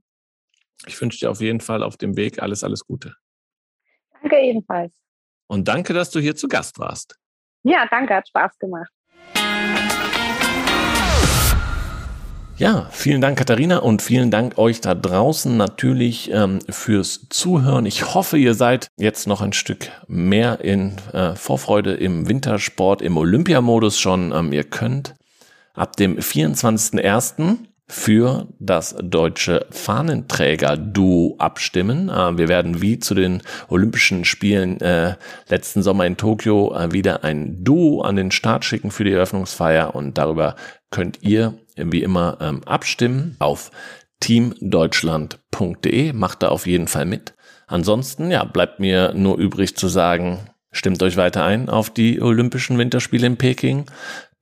Ich wünsche dir auf jeden Fall auf dem Weg alles, alles Gute. Danke ebenfalls. Und danke, dass du hier zu Gast warst. Ja, danke, hat Spaß gemacht. Ja, vielen Dank, Katharina, und vielen Dank euch da draußen natürlich ähm, fürs Zuhören. Ich hoffe, ihr seid jetzt noch ein Stück mehr in äh, Vorfreude im Wintersport, im Olympiamodus schon. Ähm, ihr könnt ab dem 24.01 für das deutsche Fahnenträger-Duo abstimmen. Äh, wir werden wie zu den Olympischen Spielen äh, letzten Sommer in Tokio äh, wieder ein Duo an den Start schicken für die Eröffnungsfeier und darüber könnt ihr wie immer ähm, abstimmen auf teamdeutschland.de. Macht da auf jeden Fall mit. Ansonsten, ja, bleibt mir nur übrig zu sagen, stimmt euch weiter ein auf die Olympischen Winterspiele in Peking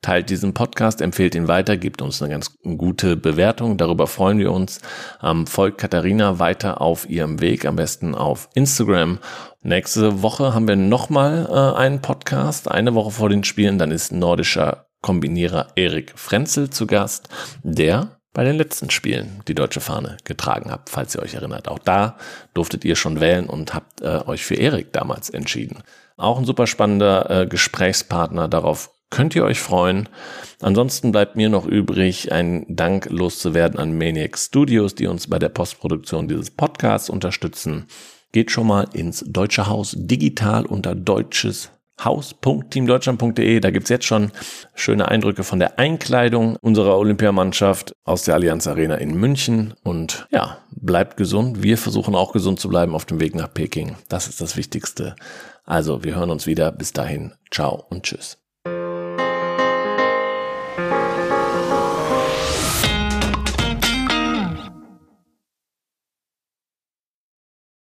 teilt diesen Podcast, empfehlt ihn weiter, gibt uns eine ganz gute Bewertung. Darüber freuen wir uns. Ähm, folgt Katharina weiter auf ihrem Weg, am besten auf Instagram. Nächste Woche haben wir nochmal äh, einen Podcast, eine Woche vor den Spielen. Dann ist nordischer Kombinierer Erik Frenzel zu Gast, der bei den letzten Spielen die deutsche Fahne getragen hat, falls ihr euch erinnert. Auch da durftet ihr schon wählen und habt äh, euch für Erik damals entschieden. auch ein super spannender äh, Gesprächspartner. Darauf könnt ihr euch freuen. Ansonsten bleibt mir noch übrig, einen Dank loszuwerden an Maniac Studios, die uns bei der Postproduktion dieses Podcasts unterstützen. Geht schon mal ins Deutsche Haus digital unter deutsches haus.teamdeutschland.de. Da gibt's jetzt schon schöne Eindrücke von der Einkleidung unserer Olympiamannschaft aus der Allianz Arena in München. Und ja, bleibt gesund. Wir versuchen auch gesund zu bleiben auf dem Weg nach Peking. Das ist das Wichtigste. Also, wir hören uns wieder. Bis dahin. Ciao und tschüss.